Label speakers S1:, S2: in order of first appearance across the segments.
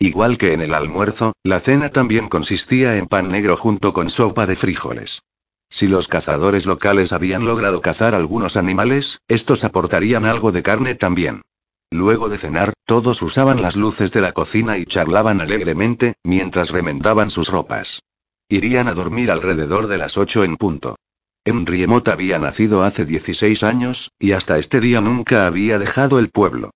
S1: Igual que en el almuerzo, la cena también consistía en pan negro junto con sopa de frijoles. Si los cazadores locales habían logrado cazar algunos animales, estos aportarían algo de carne también. Luego de cenar, todos usaban las luces de la cocina y charlaban alegremente, mientras remendaban sus ropas. Irían a dormir alrededor de las ocho en punto. Henry había nacido hace 16 años, y hasta este día nunca había dejado el pueblo.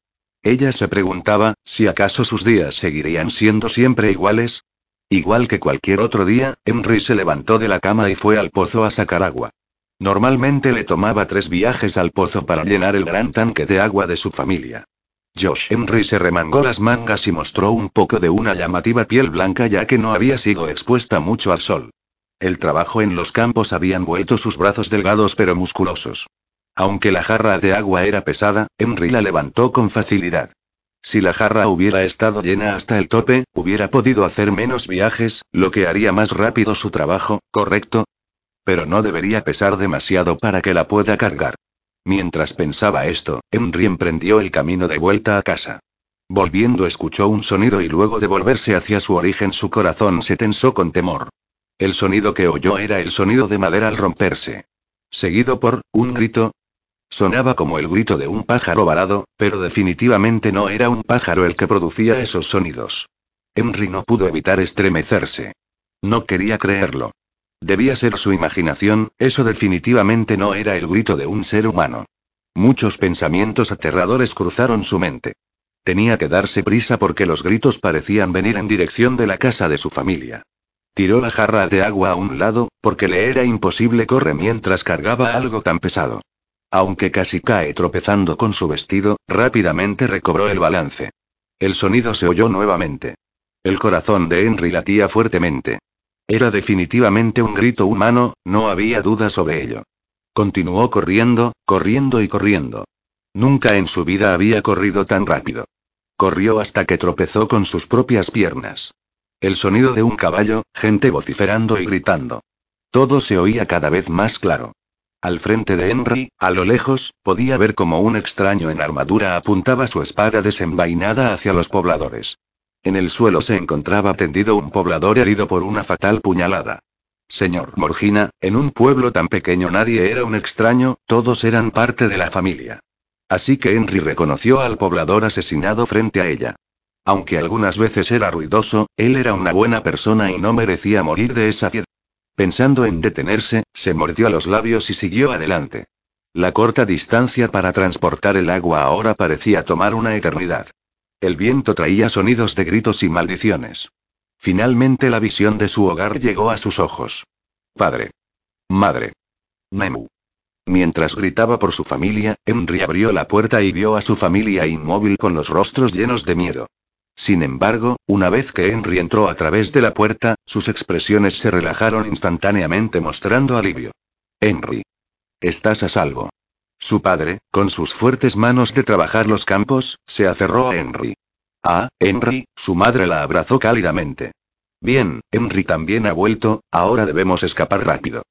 S1: Ella se preguntaba, si acaso sus días seguirían siendo siempre iguales. Igual que cualquier otro día, Henry se levantó de la cama y fue al pozo a sacar agua. Normalmente le tomaba tres viajes al pozo para llenar el gran tanque de agua de su familia. Josh Henry se remangó las mangas y mostró un poco de una llamativa piel blanca ya que no había sido expuesta mucho al sol. El trabajo en los campos habían vuelto sus brazos delgados pero musculosos. Aunque la jarra de agua era pesada, Henry la levantó con facilidad. Si la jarra hubiera estado llena hasta el tope, hubiera podido hacer menos viajes, lo que haría más rápido su trabajo, ¿correcto? Pero no debería pesar demasiado para que la pueda cargar. Mientras pensaba esto, Henry emprendió el camino de vuelta a casa. Volviendo escuchó un sonido y luego de volverse hacia su origen su corazón se tensó con temor. El sonido que oyó era el sonido de madera al romperse. Seguido por, un grito, Sonaba como el grito de un pájaro varado, pero definitivamente no era un pájaro el que producía esos sonidos. Henry no pudo evitar estremecerse. No quería creerlo. Debía ser su imaginación, eso definitivamente no era el grito de un ser humano. Muchos pensamientos aterradores cruzaron su mente. Tenía que darse prisa porque los gritos parecían venir en dirección de la casa de su familia. Tiró la jarra de agua a un lado, porque le era imposible correr mientras cargaba algo tan pesado. Aunque casi cae tropezando con su vestido, rápidamente recobró el balance. El sonido se oyó nuevamente. El corazón de Henry latía fuertemente. Era definitivamente un grito humano, no había duda sobre ello. Continuó corriendo, corriendo y corriendo. Nunca en su vida había corrido tan rápido. Corrió hasta que tropezó con sus propias piernas. El sonido de un caballo, gente vociferando y gritando. Todo se oía cada vez más claro. Al frente de Henry, a lo lejos, podía ver como un extraño en armadura apuntaba su espada desenvainada hacia los pobladores. En el suelo se encontraba tendido un poblador herido por una fatal puñalada. Señor Morgina, en un pueblo tan pequeño nadie era un extraño, todos eran parte de la familia. Así que Henry reconoció al poblador asesinado frente a ella. Aunque algunas veces era ruidoso, él era una buena persona y no merecía morir de esa. Pensando en detenerse, se mordió los labios y siguió adelante. La corta distancia para transportar el agua ahora parecía tomar una eternidad. El viento traía sonidos de gritos y maldiciones. Finalmente la visión de su hogar llegó a sus ojos. Padre. Madre. Nemu. Mientras gritaba por su familia, Henry abrió la puerta y vio a su familia inmóvil con los rostros llenos de miedo. Sin embargo, una vez que Henry entró a través de la puerta, sus expresiones se relajaron instantáneamente mostrando alivio. Henry. Estás a salvo. Su padre, con sus fuertes manos de trabajar los campos, se aferró a Henry. Ah, Henry, su madre la abrazó cálidamente. Bien, Henry también ha vuelto, ahora debemos escapar rápido.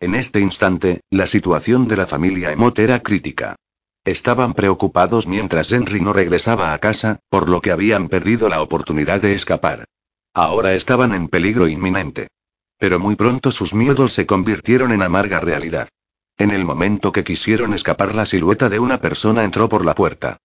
S1: En este instante, la situación de la familia Emot era crítica. Estaban preocupados mientras Henry no regresaba a casa, por lo que habían perdido la oportunidad de escapar. Ahora estaban en peligro inminente. Pero muy pronto sus miedos se convirtieron en amarga realidad. En el momento que quisieron escapar la silueta de una persona entró por la puerta.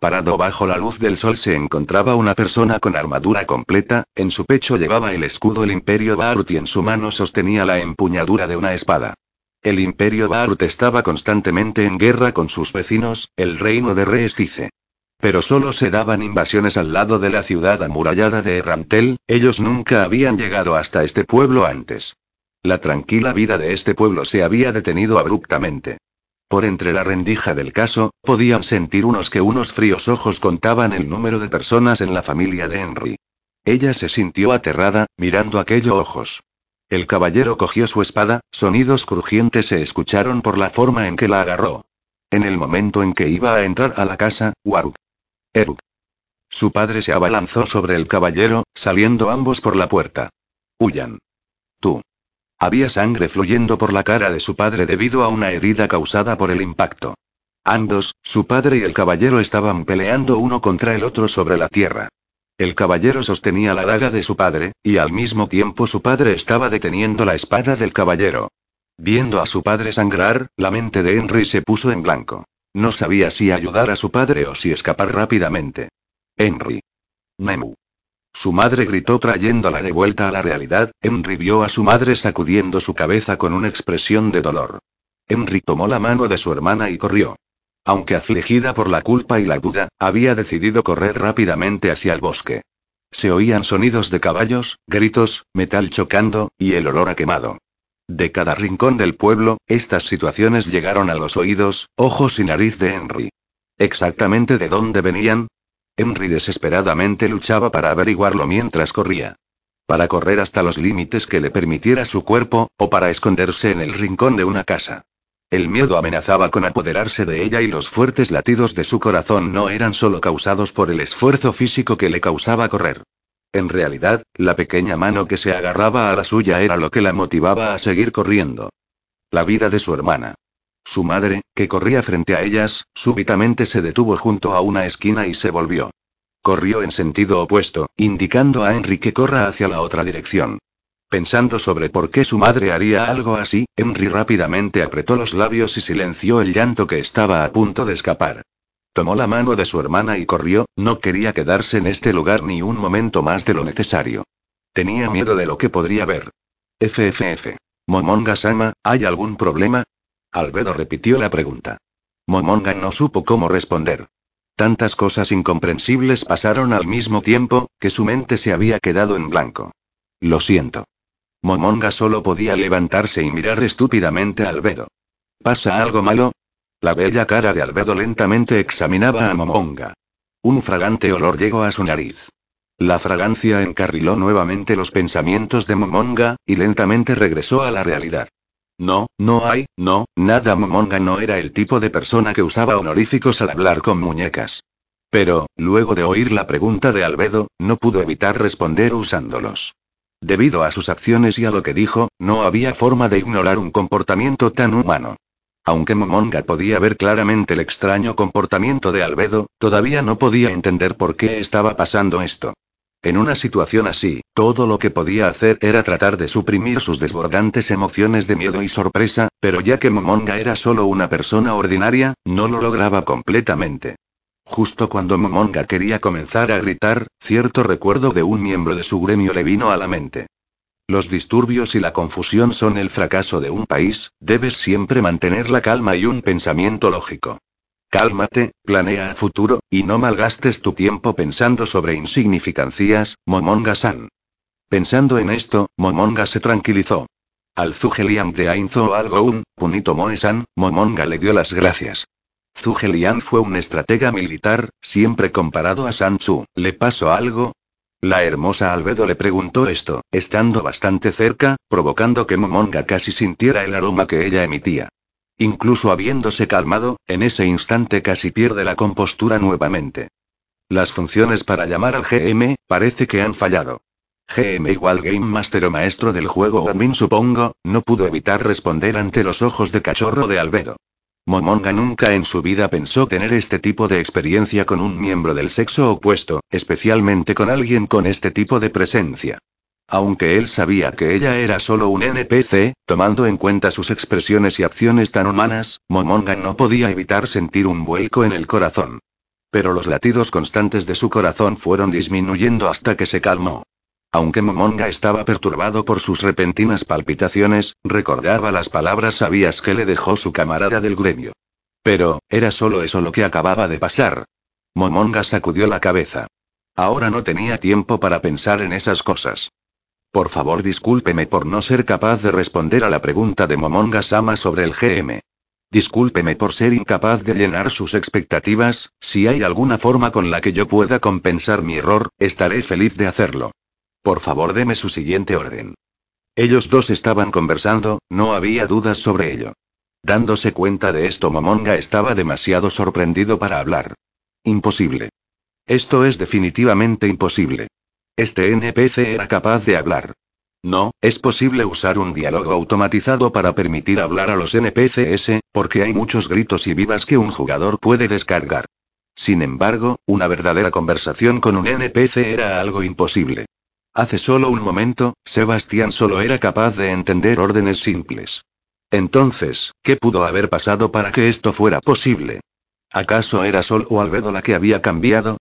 S1: Parado bajo la luz del sol se encontraba una persona con armadura completa, en su pecho llevaba el escudo del Imperio Barut y en su mano sostenía la empuñadura de una espada. El imperio Barut estaba constantemente en guerra con sus vecinos, el reino de Reestice. Pero solo se daban invasiones al lado de la ciudad amurallada de Errantel, ellos nunca habían llegado hasta este pueblo antes. La tranquila vida de este pueblo se había detenido abruptamente. Por entre la rendija del caso, podían sentir unos que unos fríos ojos contaban el número de personas en la familia de Henry. Ella se sintió aterrada, mirando aquellos ojos. El caballero cogió su espada, sonidos crujientes se escucharon por la forma en que la agarró. En el momento en que iba a entrar a la casa, Waruk. Eruk. Su padre se abalanzó sobre el caballero, saliendo ambos por la puerta. Huyan. Tú. Había sangre fluyendo por la cara de su padre debido a una herida causada por el impacto. Ambos, su padre y el caballero estaban peleando uno contra el otro sobre la tierra. El caballero sostenía la daga de su padre, y al mismo tiempo su padre estaba deteniendo la espada del caballero. Viendo a su padre sangrar, la mente de Henry se puso en blanco. No sabía si ayudar a su padre o si escapar rápidamente. Henry. Nemu. Su madre gritó trayéndola de vuelta a la realidad. Henry vio a su madre sacudiendo su cabeza con una expresión de dolor. Henry tomó la mano de su hermana y corrió. Aunque afligida por la culpa y la duda, había decidido correr rápidamente hacia el bosque. Se oían sonidos de caballos, gritos, metal chocando, y el olor a quemado. De cada rincón del pueblo, estas situaciones llegaron a los oídos, ojos y nariz de Henry. ¿Exactamente de dónde venían? Henry desesperadamente luchaba para averiguarlo mientras corría. Para correr hasta los límites que le permitiera su cuerpo, o para esconderse en el rincón de una casa. El miedo amenazaba con apoderarse de ella y los fuertes latidos de su corazón no eran solo causados por el esfuerzo físico que le causaba correr. En realidad, la pequeña mano que se agarraba a la suya era lo que la motivaba a seguir corriendo. La vida de su hermana. Su madre, que corría frente a ellas, súbitamente se detuvo junto a una esquina y se volvió. Corrió en sentido opuesto, indicando a Henry que corra hacia la otra dirección. Pensando sobre por qué su madre haría algo así, Henry rápidamente apretó los labios y silenció el llanto que estaba a punto de escapar. Tomó la mano de su hermana y corrió, no quería quedarse en este lugar ni un momento más de lo necesario. Tenía miedo de lo que podría ver. FFF. Momonga-sama, ¿hay algún problema? Albedo repitió la pregunta. Momonga no supo cómo responder. Tantas cosas incomprensibles pasaron al mismo tiempo, que su mente se había quedado en blanco. Lo siento. Momonga solo podía levantarse y mirar estúpidamente a Albedo. ¿Pasa algo malo? La bella cara de Albedo lentamente examinaba a Momonga. Un fragante olor llegó a su nariz. La fragancia encarriló nuevamente los pensamientos de Momonga, y lentamente regresó a la realidad. No, no hay, no, nada. Momonga no era el tipo de persona que usaba honoríficos al hablar con muñecas. Pero, luego de oír la pregunta de Albedo, no pudo evitar responder usándolos. Debido a sus acciones y a lo que dijo, no había forma de ignorar un comportamiento tan humano. Aunque Momonga podía ver claramente el extraño comportamiento de Albedo, todavía no podía entender por qué estaba pasando esto. En una situación así, todo lo que podía hacer era tratar de suprimir sus desbordantes emociones de miedo y sorpresa, pero ya que Momonga era solo una persona ordinaria, no lo lograba completamente. Justo cuando Momonga quería comenzar a gritar, cierto recuerdo de un miembro de su gremio le vino a la mente. Los disturbios y la confusión son el fracaso de un país, debes siempre mantener la calma y un pensamiento lógico. Cálmate, planea a futuro, y no malgastes tu tiempo pensando sobre insignificancias, Momonga-san. Pensando en esto, Momonga se tranquilizó. Al Zugelian de Ainzo Algoun, Punito Moe-san, Momonga le dio las gracias. Zhuge fue un estratega militar, siempre comparado a Sanchu. ¿Le pasó algo? La hermosa Albedo le preguntó esto, estando bastante cerca, provocando que Momonga casi sintiera el aroma que ella emitía. Incluso habiéndose calmado, en ese instante casi pierde la compostura nuevamente. Las funciones para llamar al GM, parece que han fallado. GM igual Game Master o maestro del juego admin supongo, no pudo evitar responder ante los ojos de cachorro de Albedo. Momonga nunca en su vida pensó tener este tipo de experiencia con un miembro del sexo opuesto, especialmente con alguien con este tipo de presencia. Aunque él sabía que ella era solo un NPC, tomando en cuenta sus expresiones y acciones tan humanas, Momonga no podía evitar sentir un vuelco en el corazón. Pero los latidos constantes de su corazón fueron disminuyendo hasta que se calmó. Aunque Momonga estaba perturbado por sus repentinas palpitaciones, recordaba las palabras sabias que le dejó su camarada del gremio. Pero, ¿era solo eso lo que acababa de pasar? Momonga sacudió la cabeza. Ahora no tenía tiempo para pensar en esas cosas. Por favor, discúlpeme por no ser capaz de responder a la pregunta de Momonga Sama sobre el GM. Discúlpeme por ser incapaz de llenar sus expectativas, si hay alguna forma con la que yo pueda compensar mi error, estaré feliz de hacerlo. Por favor, deme su siguiente orden. Ellos dos estaban conversando, no había dudas sobre ello. Dándose cuenta de esto, Momonga estaba demasiado sorprendido para hablar. Imposible. Esto es definitivamente imposible. Este NPC era capaz de hablar. No, es posible usar un diálogo automatizado para permitir hablar a los NPCs, porque hay muchos gritos y vivas que un jugador puede descargar. Sin embargo, una verdadera conversación con un NPC era algo imposible. Hace solo un momento, Sebastián solo era capaz de entender órdenes simples. Entonces, ¿qué pudo haber pasado para que esto fuera posible? ¿Acaso era Sol o Albedo la que había cambiado?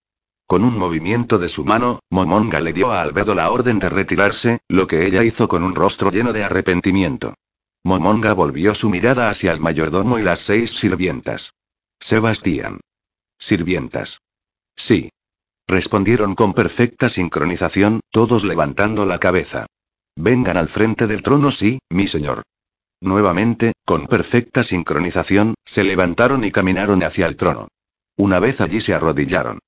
S1: Con un movimiento de su mano, Momonga le dio a Albedo la orden de retirarse, lo que ella hizo con un rostro lleno de arrepentimiento. Momonga volvió su mirada hacia el mayordomo y las seis sirvientas. Sebastián. Sirvientas. Sí. Respondieron con perfecta sincronización, todos levantando la cabeza. Vengan al frente del trono, sí, mi señor. Nuevamente, con perfecta sincronización, se levantaron y caminaron hacia el trono. Una vez allí se arrodillaron.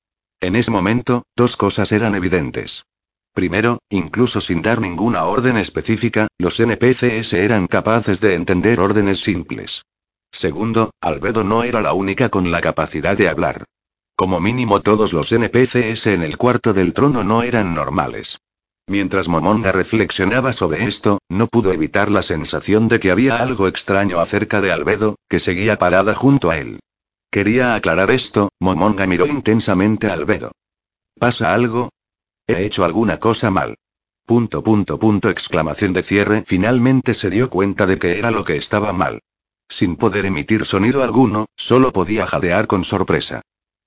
S1: En ese momento, dos cosas eran evidentes. Primero, incluso sin dar ninguna orden específica, los NPCs eran capaces de entender órdenes simples. Segundo, Albedo no era la única con la capacidad de hablar. Como mínimo todos los NPCs en el cuarto del trono no eran normales. Mientras Momonga reflexionaba sobre esto, no pudo evitar la sensación de que había algo extraño acerca de Albedo, que seguía parada junto a él. Quería aclarar esto, Momonga miró intensamente a Albedo. ¿Pasa algo? ¿He hecho alguna cosa mal? Punto punto punto exclamación de cierre. Finalmente se dio cuenta de que era lo que estaba mal. Sin poder emitir sonido alguno, solo podía jadear con sorpresa.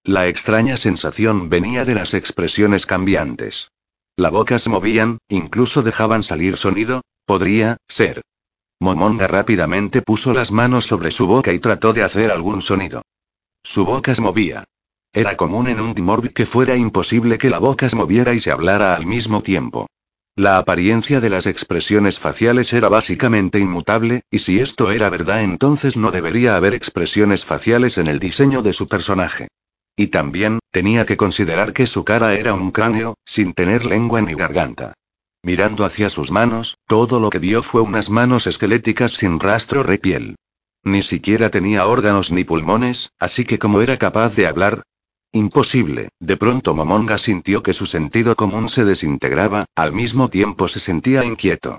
S1: La extraña sensación venía de las expresiones cambiantes. La boca se movían, incluso dejaban salir sonido, podría, ser. Momonga rápidamente puso las manos sobre su boca y trató de hacer algún sonido. Su boca se movía. Era común en un Dimorb que fuera imposible que la boca se moviera y se hablara al mismo tiempo. La apariencia de las expresiones faciales era básicamente inmutable, y si esto era verdad entonces no debería haber expresiones faciales en el diseño de su personaje. Y también, tenía que considerar que su cara era un cráneo, sin tener lengua ni garganta. Mirando hacia sus manos, todo lo que vio fue unas manos esqueléticas sin rastro repiel. Ni siquiera tenía órganos ni pulmones, así que ¿cómo era capaz de hablar? Imposible. De pronto Momonga sintió que su sentido común se desintegraba, al mismo tiempo se sentía inquieto.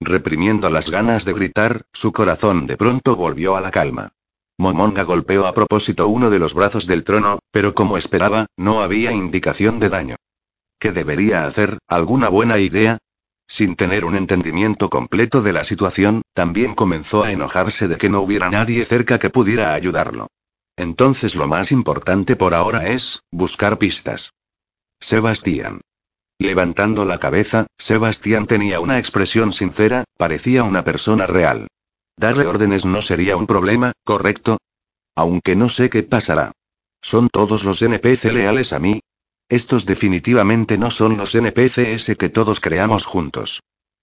S1: Reprimiendo las ganas de gritar, su corazón de pronto volvió a la calma. Momonga golpeó a propósito uno de los brazos del trono, pero como esperaba, no había indicación de daño. ¿Qué debería hacer? ¿Alguna buena idea? Sin tener un entendimiento completo de la situación, también comenzó a enojarse de que no hubiera nadie cerca que pudiera ayudarlo. Entonces lo más importante por ahora es, buscar pistas. Sebastián. Levantando la cabeza, Sebastián tenía una expresión sincera, parecía una persona real. Darle órdenes no sería un problema, ¿correcto? Aunque no sé qué pasará. ¿Son todos los NPC leales a mí? Estos definitivamente no son los NPCs que todos creamos juntos.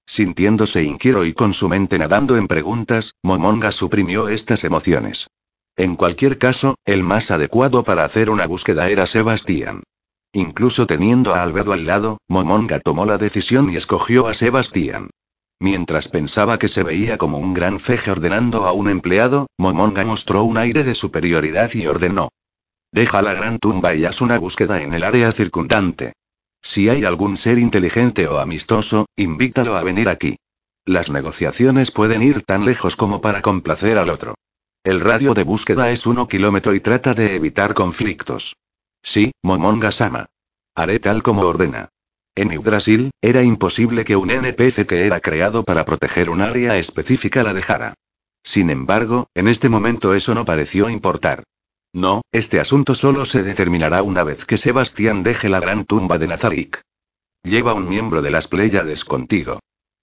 S1: Sintiéndose inquieto y con su mente nadando en preguntas, Momonga suprimió estas emociones. En cualquier caso, el más adecuado para hacer una búsqueda era Sebastián. Incluso teniendo a Albedo al lado, Momonga tomó la decisión y escogió a Sebastián. Mientras pensaba que se veía como un gran feje ordenando a un empleado, Momonga mostró un aire de superioridad y ordenó. Deja la gran tumba y haz una búsqueda en el área circundante. Si hay algún ser inteligente o amistoso, invítalo a venir aquí. Las negociaciones pueden ir tan lejos como para complacer al otro. El radio de búsqueda es uno kilómetro y trata de evitar conflictos. Sí, Momonga Sama. Haré tal como ordena. En Yggdrasil, era imposible que un NPC que era creado para proteger un área específica la dejara. Sin embargo, en este momento eso no pareció importar. No, este asunto solo se determinará una vez que Sebastián deje la gran tumba de Nazarik. Lleva un miembro de las Pléyades contigo.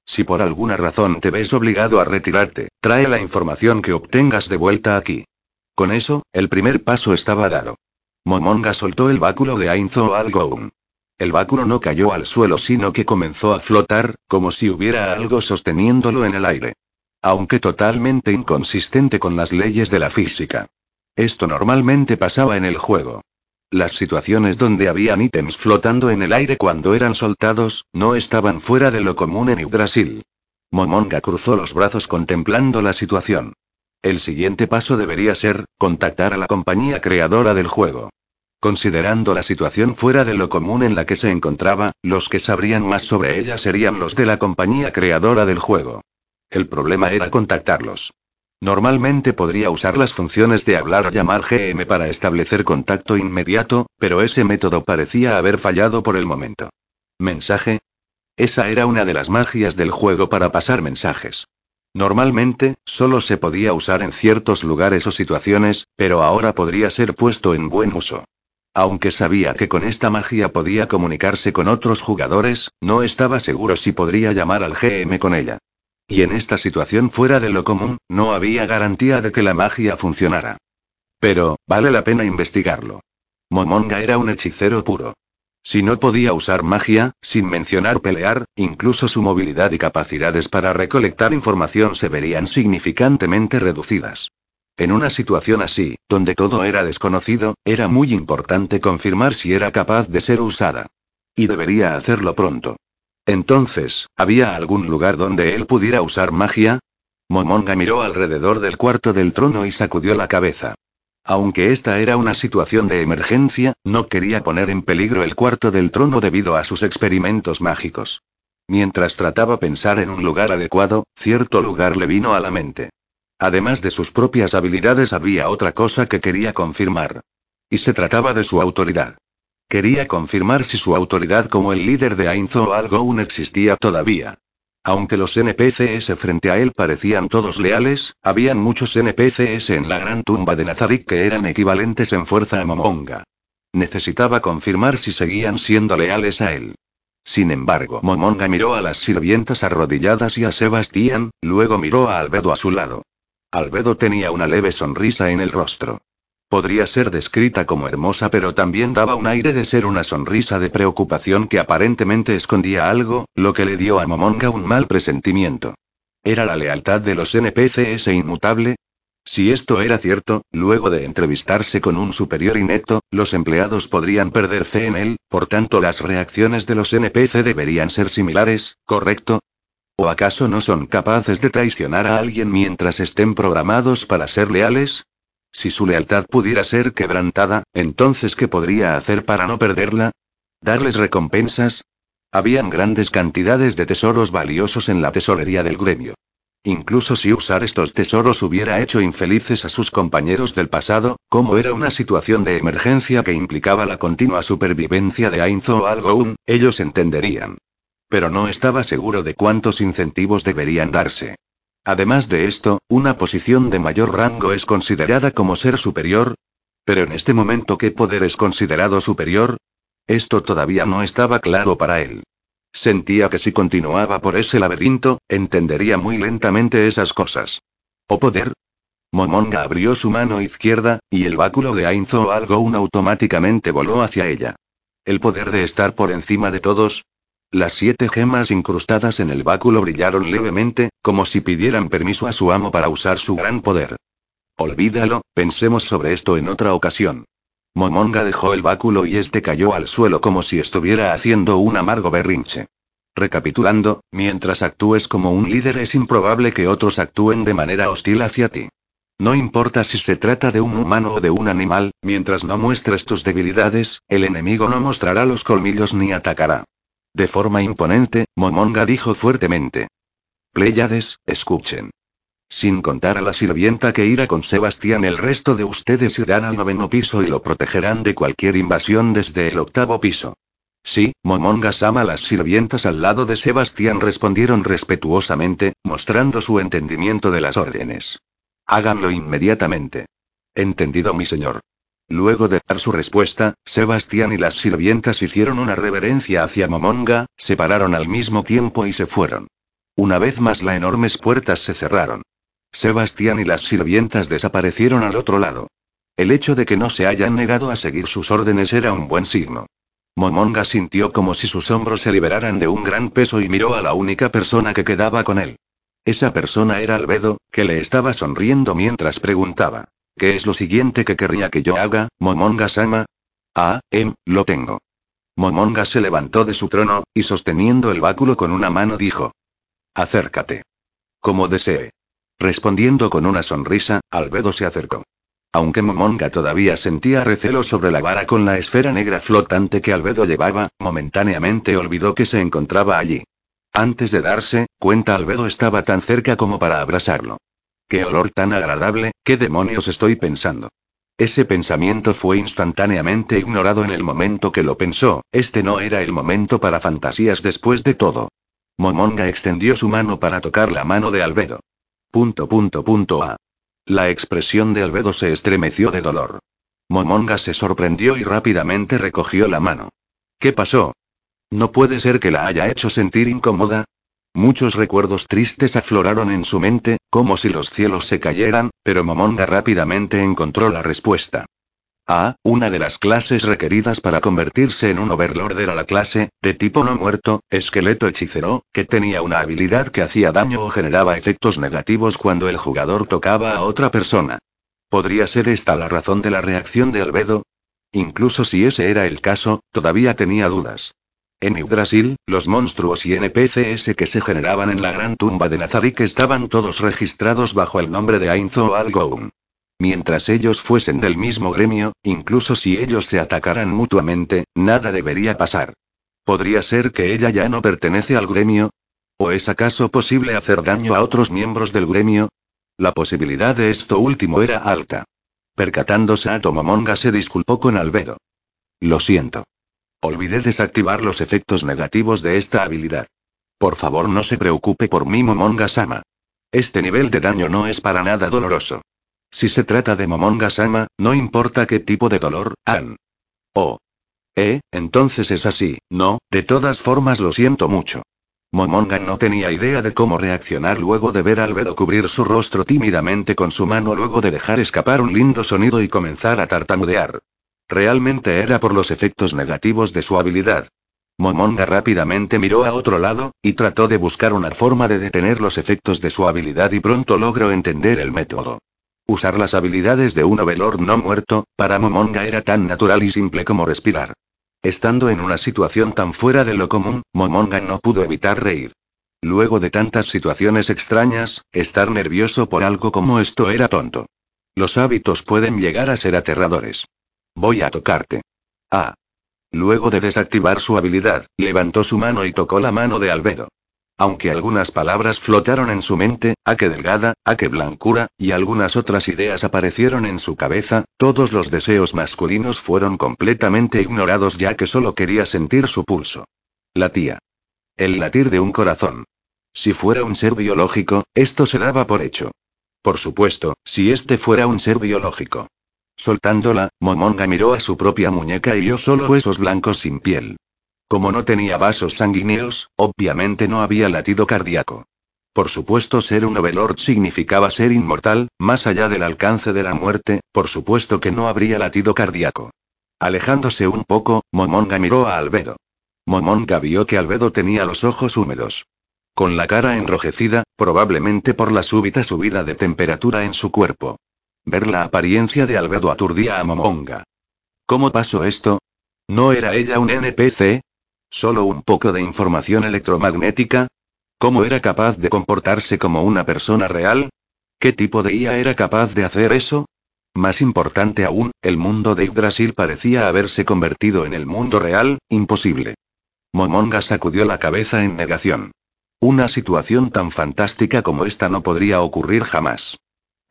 S1: Si por alguna razón te ves obligado a retirarte, trae la información que obtengas de vuelta aquí. Con eso, el primer paso estaba dado. Momonga soltó el báculo de Ainzo Algoun. El báculo no cayó al suelo, sino que comenzó a flotar, como si hubiera algo sosteniéndolo en el aire. Aunque totalmente inconsistente con las leyes de la física. Esto normalmente pasaba en el juego. Las situaciones donde habían ítems flotando en el aire cuando eran soltados, no estaban fuera de lo común en Yggdrasil. Momonga cruzó los brazos contemplando la situación. El siguiente paso debería ser, contactar a la compañía creadora del juego. Considerando la situación fuera de lo común en la que se encontraba, los que sabrían más sobre ella serían los de la compañía creadora del juego. El problema era contactarlos. Normalmente podría usar las funciones de hablar o llamar GM para establecer contacto inmediato, pero ese método parecía haber fallado por el momento. ¿Mensaje? Esa era una de las magias del juego para pasar mensajes. Normalmente, solo se podía usar en ciertos lugares o situaciones, pero ahora podría ser puesto en buen uso. Aunque sabía que con esta magia podía comunicarse con otros jugadores, no estaba seguro si podría llamar al GM con ella. Y en esta situación fuera de lo común, no había garantía de que la magia funcionara. Pero, vale la pena investigarlo. Momonga era un hechicero puro. Si no podía usar magia, sin mencionar pelear, incluso su movilidad y capacidades para recolectar información se verían significantemente reducidas. En una situación así, donde todo era desconocido, era muy importante confirmar si era capaz de ser usada. Y debería hacerlo pronto. Entonces, ¿había algún lugar donde él pudiera usar magia? Momonga miró alrededor del cuarto del trono y sacudió la cabeza. Aunque esta era una situación de emergencia, no quería poner en peligro el cuarto del trono debido a sus experimentos mágicos. Mientras trataba pensar en un lugar adecuado, cierto lugar le vino a la mente. Además de sus propias habilidades había otra cosa que quería confirmar. Y se trataba de su autoridad. Quería confirmar si su autoridad como el líder de Ainzo Algoun existía todavía. Aunque los NPCs frente a él parecían todos leales, habían muchos NPCs en la gran tumba de Nazarik que eran equivalentes en fuerza a Momonga. Necesitaba confirmar si seguían siendo leales a él. Sin embargo, Momonga miró a las sirvientas arrodilladas y a Sebastián, luego miró a Albedo a su lado. Albedo tenía una leve sonrisa en el rostro. Podría ser descrita como hermosa, pero también daba un aire de ser una sonrisa de preocupación que aparentemente escondía algo, lo que le dio a Momonga un mal presentimiento. ¿Era la lealtad de los NPCs inmutable? Si esto era cierto, luego de entrevistarse con un superior inepto, los empleados podrían perder fe en él, por tanto las reacciones de los NPC deberían ser similares, ¿correcto? ¿O acaso no son capaces de traicionar a alguien mientras estén programados para ser leales? Si su lealtad pudiera ser quebrantada, entonces ¿qué podría hacer para no perderla? ¿Darles recompensas? Habían grandes cantidades de tesoros valiosos en la tesorería del gremio. Incluso si usar estos tesoros hubiera hecho infelices a sus compañeros del pasado, como era una situación de emergencia que implicaba la continua supervivencia de Ainzo o Algoun, ellos entenderían. Pero no estaba seguro de cuántos incentivos deberían darse. Además de esto, una posición de mayor rango es considerada como ser superior. Pero en este momento, ¿qué poder es considerado superior? Esto todavía no estaba claro para él. Sentía que si continuaba por ese laberinto, entendería muy lentamente esas cosas. ¿O poder? Momonga abrió su mano izquierda, y el báculo de Ainzo Algoun automáticamente voló hacia ella. ¿El poder de estar por encima de todos? Las siete gemas incrustadas en el báculo brillaron levemente, como si pidieran permiso a su amo para usar su gran poder. Olvídalo, pensemos sobre esto en otra ocasión. Momonga dejó el báculo y este cayó al suelo como si estuviera haciendo un amargo berrinche. Recapitulando, mientras actúes como un líder es improbable que otros actúen de manera hostil hacia ti. No importa si se trata de un humano o de un animal, mientras no muestres tus debilidades, el enemigo no mostrará los colmillos ni atacará. De forma imponente, Momonga dijo fuertemente. Pléyades, escuchen. Sin contar a la sirvienta que irá con Sebastián, el resto de ustedes irán al noveno piso y lo protegerán de cualquier invasión desde el octavo piso. Sí, Momonga Sama. Las sirvientas al lado de Sebastián respondieron respetuosamente, mostrando su entendimiento de las órdenes. Háganlo inmediatamente. Entendido, mi señor. Luego de dar su respuesta, Sebastián y las sirvientas hicieron una reverencia hacia Momonga, se pararon al mismo tiempo y se fueron. Una vez más las enormes puertas se cerraron. Sebastián y las sirvientas desaparecieron al otro lado. El hecho de que no se hayan negado a seguir sus órdenes era un buen signo. Momonga sintió como si sus hombros se liberaran de un gran peso y miró a la única persona que quedaba con él. Esa persona era Albedo, que le estaba sonriendo mientras preguntaba. ¿Qué es lo siguiente que querría que yo haga, Momonga-sama? Ah, em, lo tengo. Momonga se levantó de su trono, y sosteniendo el báculo con una mano dijo. Acércate. Como desee. Respondiendo con una sonrisa, Albedo se acercó. Aunque Momonga todavía sentía recelo sobre la vara con la esfera negra flotante que Albedo llevaba, momentáneamente olvidó que se encontraba allí. Antes de darse cuenta, Albedo estaba tan cerca como para abrazarlo. ¡Qué olor tan agradable! ¿Qué demonios estoy pensando? Ese pensamiento fue instantáneamente ignorado en el momento que lo pensó, este no era el momento para fantasías después de todo. Momonga extendió su mano para tocar la mano de Albedo. Punto punto punto a. La expresión de Albedo se estremeció de dolor. Momonga se sorprendió y rápidamente recogió la mano. ¿Qué pasó? No puede ser que la haya hecho sentir incómoda. Muchos recuerdos tristes afloraron en su mente, como si los cielos se cayeran, pero Momonga rápidamente encontró la respuesta. Ah, una de las clases requeridas para convertirse en un Overlord era la clase, de tipo no muerto, esqueleto hechicero, que tenía una habilidad que hacía daño o generaba efectos negativos cuando el jugador tocaba a otra persona. ¿Podría ser esta la razón de la reacción de Albedo? Incluso si ese era el caso, todavía tenía dudas. En Brasil, los monstruos y NPCs que se generaban en la gran tumba de Nazarik estaban todos registrados bajo el nombre de Ainzo o Algoun. Mientras ellos fuesen del mismo gremio, incluso si ellos se atacaran mutuamente, nada debería pasar. ¿Podría ser que ella ya no pertenece al gremio? ¿O es acaso posible hacer daño a otros miembros del gremio? La posibilidad de esto último era alta. Percatándose a Tomomonga se disculpó con Albedo. Lo siento. Olvidé desactivar los efectos negativos de esta habilidad. Por favor no se preocupe por mí Momonga-sama. Este nivel de daño no es para nada doloroso. Si se trata de Momonga-sama, no importa qué tipo de dolor, han. Oh. Eh, entonces es así, no, de todas formas lo siento mucho. Momonga no tenía idea de cómo reaccionar luego de ver a Albedo cubrir su rostro tímidamente con su mano luego de dejar escapar un lindo sonido y comenzar a tartamudear. Realmente era por los efectos negativos de su habilidad. Momonga rápidamente miró a otro lado, y trató de buscar una forma de detener los efectos de su habilidad y pronto logró entender el método. Usar las habilidades de un Overlord no muerto, para Momonga era tan natural y simple como respirar. Estando en una situación tan fuera de lo común, Momonga no pudo evitar reír. Luego de tantas situaciones extrañas, estar nervioso por algo como esto era tonto. Los hábitos pueden llegar a ser aterradores. Voy a tocarte. Ah. Luego de desactivar su habilidad, levantó su mano y tocó la mano de Albedo. Aunque algunas palabras flotaron en su mente, a qué delgada, a qué blancura, y algunas otras ideas aparecieron en su cabeza, todos los deseos masculinos fueron completamente ignorados ya que solo quería sentir su pulso. Latía. El latir de un corazón. Si fuera un ser biológico, esto se daba por hecho. Por supuesto, si este fuera un ser biológico. Soltándola, Momonga miró a su propia muñeca y vio solo huesos blancos sin piel. Como no tenía vasos sanguíneos, obviamente no había latido cardíaco. Por supuesto, ser un Overlord significaba ser inmortal, más allá del alcance de la muerte, por supuesto que no habría latido cardíaco. Alejándose un poco, Momonga miró a Albedo. Momonga vio que Albedo tenía los ojos húmedos. Con la cara enrojecida, probablemente por la súbita subida de temperatura en su cuerpo. Ver la apariencia de Albedo aturdía a Momonga. ¿Cómo pasó esto? ¿No era ella un NPC? ¿Solo un poco de información electromagnética? ¿Cómo era capaz de comportarse como una persona real? ¿Qué tipo de IA era capaz de hacer eso? Más importante aún, el mundo de Yggdrasil parecía haberse convertido en el mundo real, imposible. Momonga sacudió la cabeza en negación. Una situación tan fantástica como esta no podría ocurrir jamás.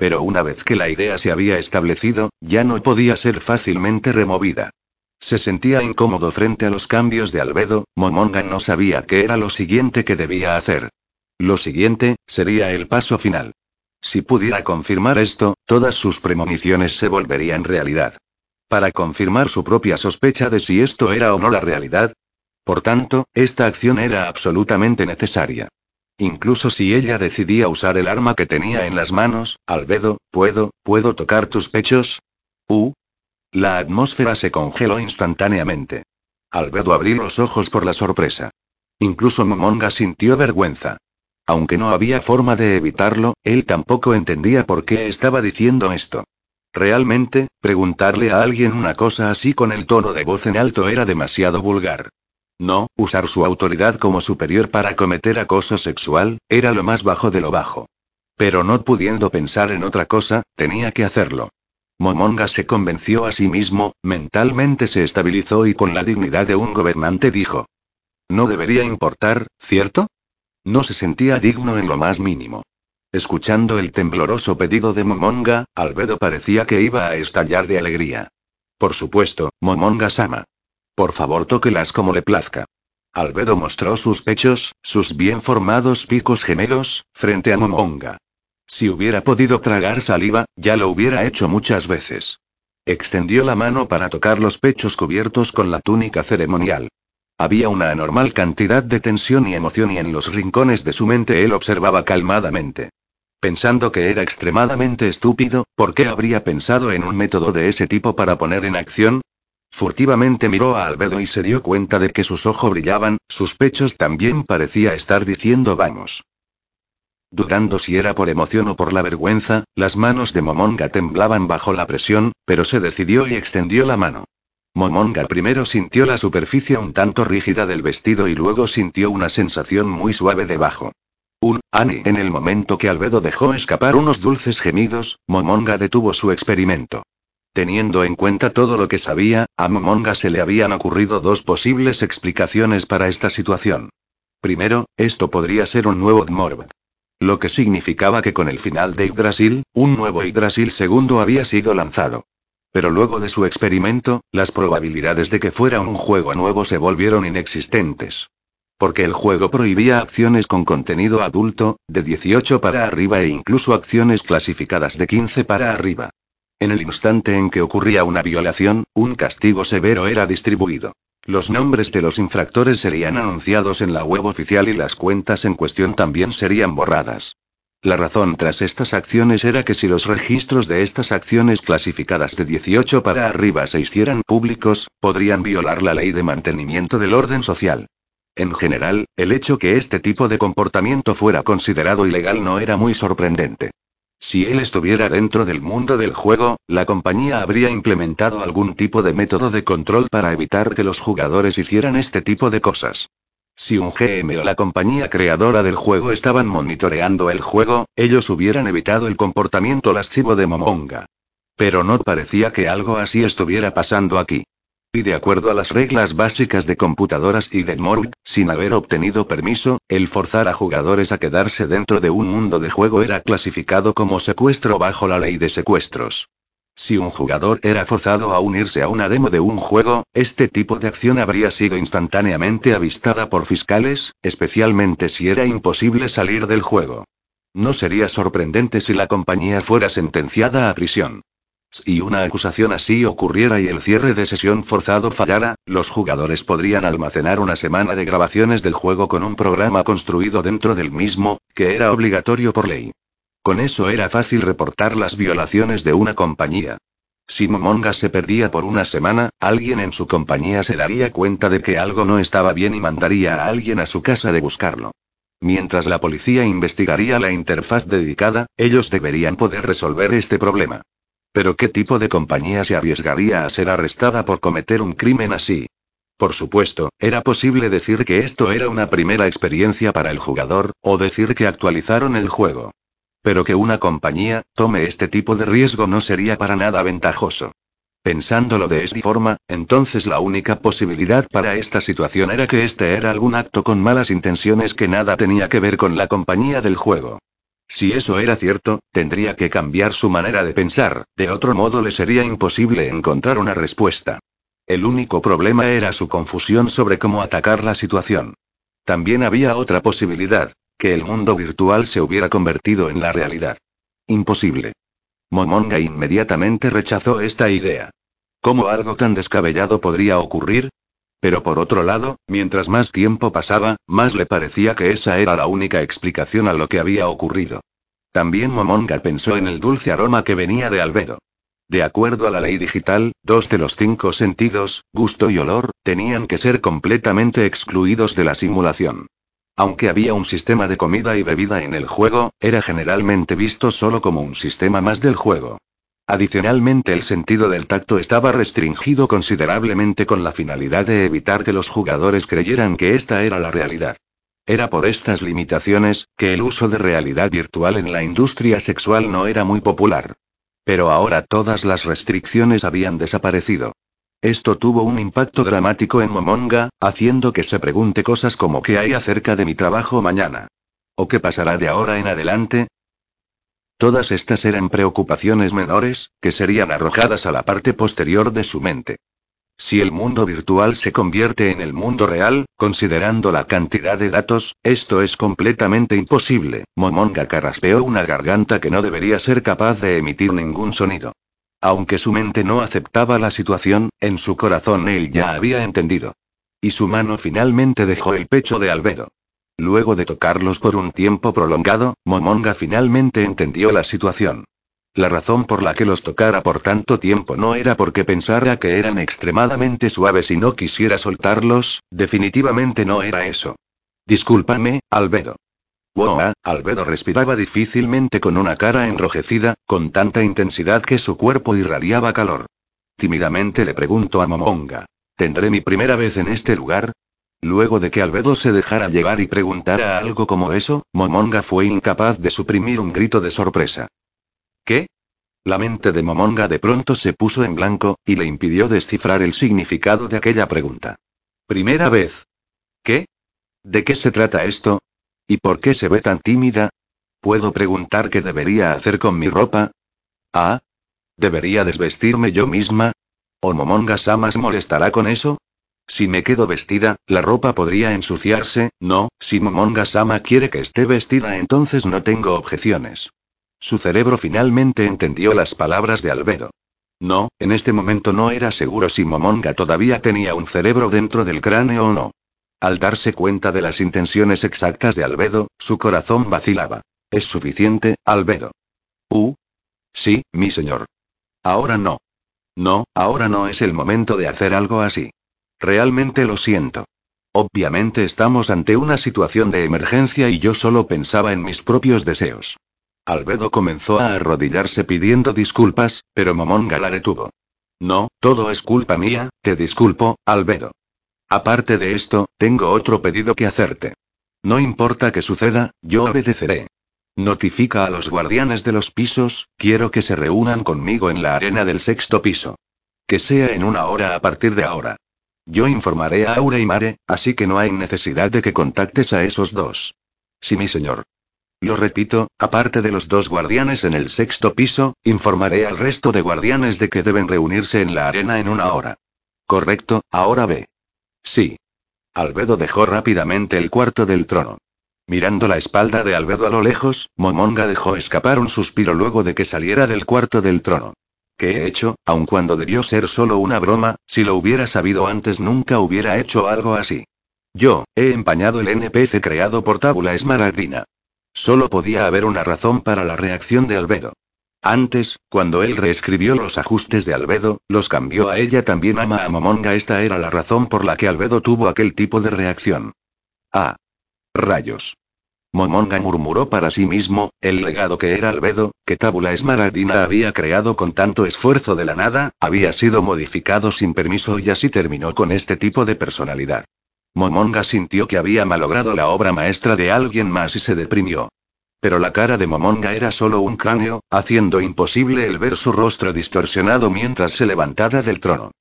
S1: Pero una vez que la idea se había establecido, ya no podía ser fácilmente removida. Se sentía incómodo frente a los cambios de albedo, Momonga no sabía qué era lo siguiente que debía hacer. Lo siguiente, sería el paso final. Si pudiera confirmar esto, todas sus premoniciones se volverían realidad. Para confirmar su propia sospecha de si esto era o no la realidad. Por tanto, esta acción era absolutamente necesaria. Incluso si ella decidía usar el arma que tenía en las manos, Albedo, ¿puedo, puedo tocar tus pechos? Uh. La atmósfera se congeló instantáneamente. Albedo abrió los ojos por la sorpresa. Incluso Momonga sintió vergüenza. Aunque no había forma de evitarlo, él tampoco entendía por qué estaba diciendo esto. Realmente, preguntarle a alguien una cosa así con el tono de voz en alto era demasiado vulgar. No, usar su autoridad como superior para cometer acoso sexual, era lo más bajo de lo bajo. Pero no pudiendo pensar en otra cosa, tenía que hacerlo. Momonga se convenció a sí mismo, mentalmente se estabilizó y con la dignidad de un gobernante dijo. No debería importar, ¿cierto? No se sentía digno en lo más mínimo. Escuchando el tembloroso pedido de Momonga, Albedo parecía que iba a estallar de alegría. Por supuesto, Momonga Sama. Por favor, tóquelas como le plazca. Albedo mostró sus pechos, sus bien formados picos gemelos, frente a Momonga. Si hubiera podido tragar saliva, ya lo hubiera hecho muchas veces. Extendió la mano para tocar los pechos cubiertos con la túnica ceremonial. Había una anormal cantidad de tensión y emoción y en los rincones de su mente él observaba calmadamente. Pensando que era extremadamente estúpido, ¿por qué habría pensado en un método de ese tipo para poner en acción? Furtivamente miró a Albedo y se dio cuenta de que sus ojos brillaban, sus pechos también parecía estar diciendo vamos. Dudando si era por emoción o por la vergüenza, las manos de Momonga temblaban bajo la presión, pero se decidió y extendió la mano. Momonga primero sintió la superficie un tanto rígida del vestido y luego sintió una sensación muy suave debajo. Un Ani. En el momento que Albedo dejó escapar unos dulces gemidos, Momonga detuvo su experimento. Teniendo en cuenta todo lo que sabía, a Momonga se le habían ocurrido dos posibles explicaciones para esta situación. Primero, esto podría ser un nuevo Dmorb. Lo que significaba que con el final de Yggdrasil, un nuevo Yggdrasil segundo había sido lanzado. Pero luego de su experimento, las probabilidades de que fuera un juego nuevo se volvieron inexistentes. Porque el juego prohibía acciones con contenido adulto, de 18 para arriba e incluso acciones clasificadas de 15 para arriba. En el instante en que ocurría una violación, un castigo severo era distribuido. Los nombres de los infractores serían anunciados en la web oficial y las cuentas en cuestión también serían borradas. La razón tras estas acciones era que si los registros de estas acciones clasificadas de 18 para arriba se hicieran públicos, podrían violar la ley de mantenimiento del orden social. En general, el hecho que este tipo de comportamiento fuera considerado ilegal no era muy sorprendente. Si él estuviera dentro del mundo del juego, la compañía habría implementado algún tipo de método de control para evitar que los jugadores hicieran este tipo de cosas. Si un GM o la compañía creadora del juego estaban monitoreando el juego, ellos hubieran evitado el comportamiento lascivo de Momonga. Pero no parecía que algo así estuviera pasando aquí. Y de acuerdo a las reglas básicas de computadoras y de Morg, sin haber obtenido permiso, el forzar a jugadores a quedarse dentro de un mundo de juego era clasificado como secuestro bajo la ley de secuestros. Si un jugador era forzado a unirse a una demo de un juego, este tipo de acción habría sido instantáneamente avistada por fiscales, especialmente si era imposible salir del juego. No sería sorprendente si la compañía fuera sentenciada a prisión. Si una acusación así ocurriera y el cierre de sesión forzado fallara, los jugadores podrían almacenar una semana de grabaciones del juego con un programa construido dentro del mismo, que era obligatorio por ley. Con eso era fácil reportar las violaciones de una compañía. Si Momonga se perdía por una semana, alguien en su compañía se daría cuenta de que algo no estaba bien y mandaría a alguien a su casa de buscarlo. Mientras la policía investigaría la interfaz dedicada, ellos deberían poder resolver este problema. Pero ¿qué tipo de compañía se arriesgaría a ser arrestada por cometer un crimen así? Por supuesto, era posible decir que esto era una primera experiencia para el jugador, o decir que actualizaron el juego. Pero que una compañía tome este tipo de riesgo no sería para nada ventajoso. Pensándolo de esta forma, entonces la única posibilidad para esta situación era que este era algún acto con malas intenciones que nada tenía que ver con la compañía del juego. Si eso era cierto, tendría que cambiar su manera de pensar, de otro modo le sería imposible encontrar una respuesta. El único problema era su confusión sobre cómo atacar la situación. También había otra posibilidad, que el mundo virtual se hubiera convertido en la realidad. Imposible. Momonga inmediatamente rechazó esta idea. ¿Cómo algo tan descabellado podría ocurrir? Pero por otro lado, mientras más tiempo pasaba, más le parecía que esa era la única explicación a lo que había ocurrido. También Momonga pensó en el dulce aroma que venía de Albedo. De acuerdo a la ley digital, dos de los cinco sentidos, gusto y olor, tenían que ser completamente excluidos de la simulación. Aunque había un sistema de comida y bebida en el juego, era generalmente visto solo como un sistema más del juego. Adicionalmente el sentido del tacto estaba restringido considerablemente con la finalidad de evitar que los jugadores creyeran que esta era la realidad. Era por estas limitaciones, que el uso de realidad virtual en la industria sexual no era muy popular. Pero ahora todas las restricciones habían desaparecido. Esto tuvo un impacto dramático en Momonga, haciendo que se pregunte cosas como qué hay acerca de mi trabajo mañana. ¿O qué pasará de ahora en adelante? Todas estas eran preocupaciones menores, que serían arrojadas a la parte posterior de su mente. Si el mundo virtual se convierte en el mundo real, considerando la cantidad de datos, esto es completamente imposible. Momonga carraspeó una garganta que no debería ser capaz de emitir ningún sonido. Aunque su mente no aceptaba la situación, en su corazón él ya había entendido. Y su mano finalmente dejó el pecho de Albedo. Luego de tocarlos por un tiempo prolongado, Momonga finalmente entendió la situación. La razón por la que los tocara por tanto tiempo no era porque pensara que eran extremadamente suaves y no quisiera soltarlos, definitivamente no era eso. Discúlpame, Albedo. Wow, Albedo respiraba difícilmente con una cara enrojecida, con tanta intensidad que su cuerpo irradiaba calor. Tímidamente le pregunto a Momonga. ¿Tendré mi primera vez en este lugar? Luego de que Albedo se dejara llevar y preguntara algo como eso, Momonga fue incapaz de suprimir un grito de sorpresa. ¿Qué? La mente de Momonga de pronto se puso en blanco, y le impidió descifrar el significado de aquella pregunta. ¿Primera vez? ¿Qué? ¿De qué se trata esto? ¿Y por qué se ve tan tímida? ¿Puedo preguntar qué debería hacer con mi ropa? Ah. ¿Debería desvestirme yo misma? ¿O Momonga Samas molestará con eso? Si me quedo vestida, la ropa podría ensuciarse, no, si Momonga Sama quiere que esté vestida entonces no tengo objeciones. Su cerebro finalmente entendió las palabras de Albedo. No, en este momento no era seguro si Momonga todavía tenía un cerebro dentro del cráneo o no. Al darse cuenta de las intenciones exactas de Albedo, su corazón vacilaba. ¿Es suficiente, Albedo? Uh. Sí, mi señor. Ahora no. No, ahora no es el momento de hacer algo así. Realmente lo siento. Obviamente estamos ante una situación de emergencia y yo solo pensaba en mis propios deseos. Albedo comenzó a arrodillarse pidiendo disculpas, pero Momonga la detuvo. No, todo es culpa mía, te disculpo, Albedo. Aparte de esto, tengo otro pedido que hacerte. No importa que suceda, yo obedeceré. Notifica a los guardianes de los pisos, quiero que se reúnan conmigo en la arena del sexto piso. Que sea en una hora a partir de ahora. Yo informaré a Aura y Mare, así que no hay necesidad de que contactes a esos dos. Sí, mi señor. Lo repito, aparte de los dos guardianes en el sexto piso, informaré al resto de guardianes de que deben reunirse en la arena en una hora. Correcto, ahora ve. Sí. Albedo dejó rápidamente el cuarto del trono. Mirando la espalda de Albedo a lo lejos, Momonga dejó escapar un suspiro luego de que saliera del cuarto del trono que he hecho, aun cuando debió ser solo una broma, si lo hubiera sabido antes nunca hubiera hecho algo así. Yo, he empañado el NPC creado por Tábula Esmaragdina. Solo podía haber una razón para la reacción de Albedo. Antes, cuando él reescribió los ajustes de Albedo, los cambió a ella también ama a Momonga. Esta era la razón por la que Albedo tuvo aquel tipo de reacción. Ah. Rayos. Momonga murmuró para sí mismo, el legado que era Albedo, que Tábula Esmaragdina había creado con tanto esfuerzo de la nada, había sido modificado sin permiso y así terminó con este tipo de personalidad. Momonga sintió que había malogrado la obra maestra de alguien más y se deprimió. Pero la cara de Momonga era solo un cráneo, haciendo imposible el ver su rostro distorsionado mientras se levantaba del trono.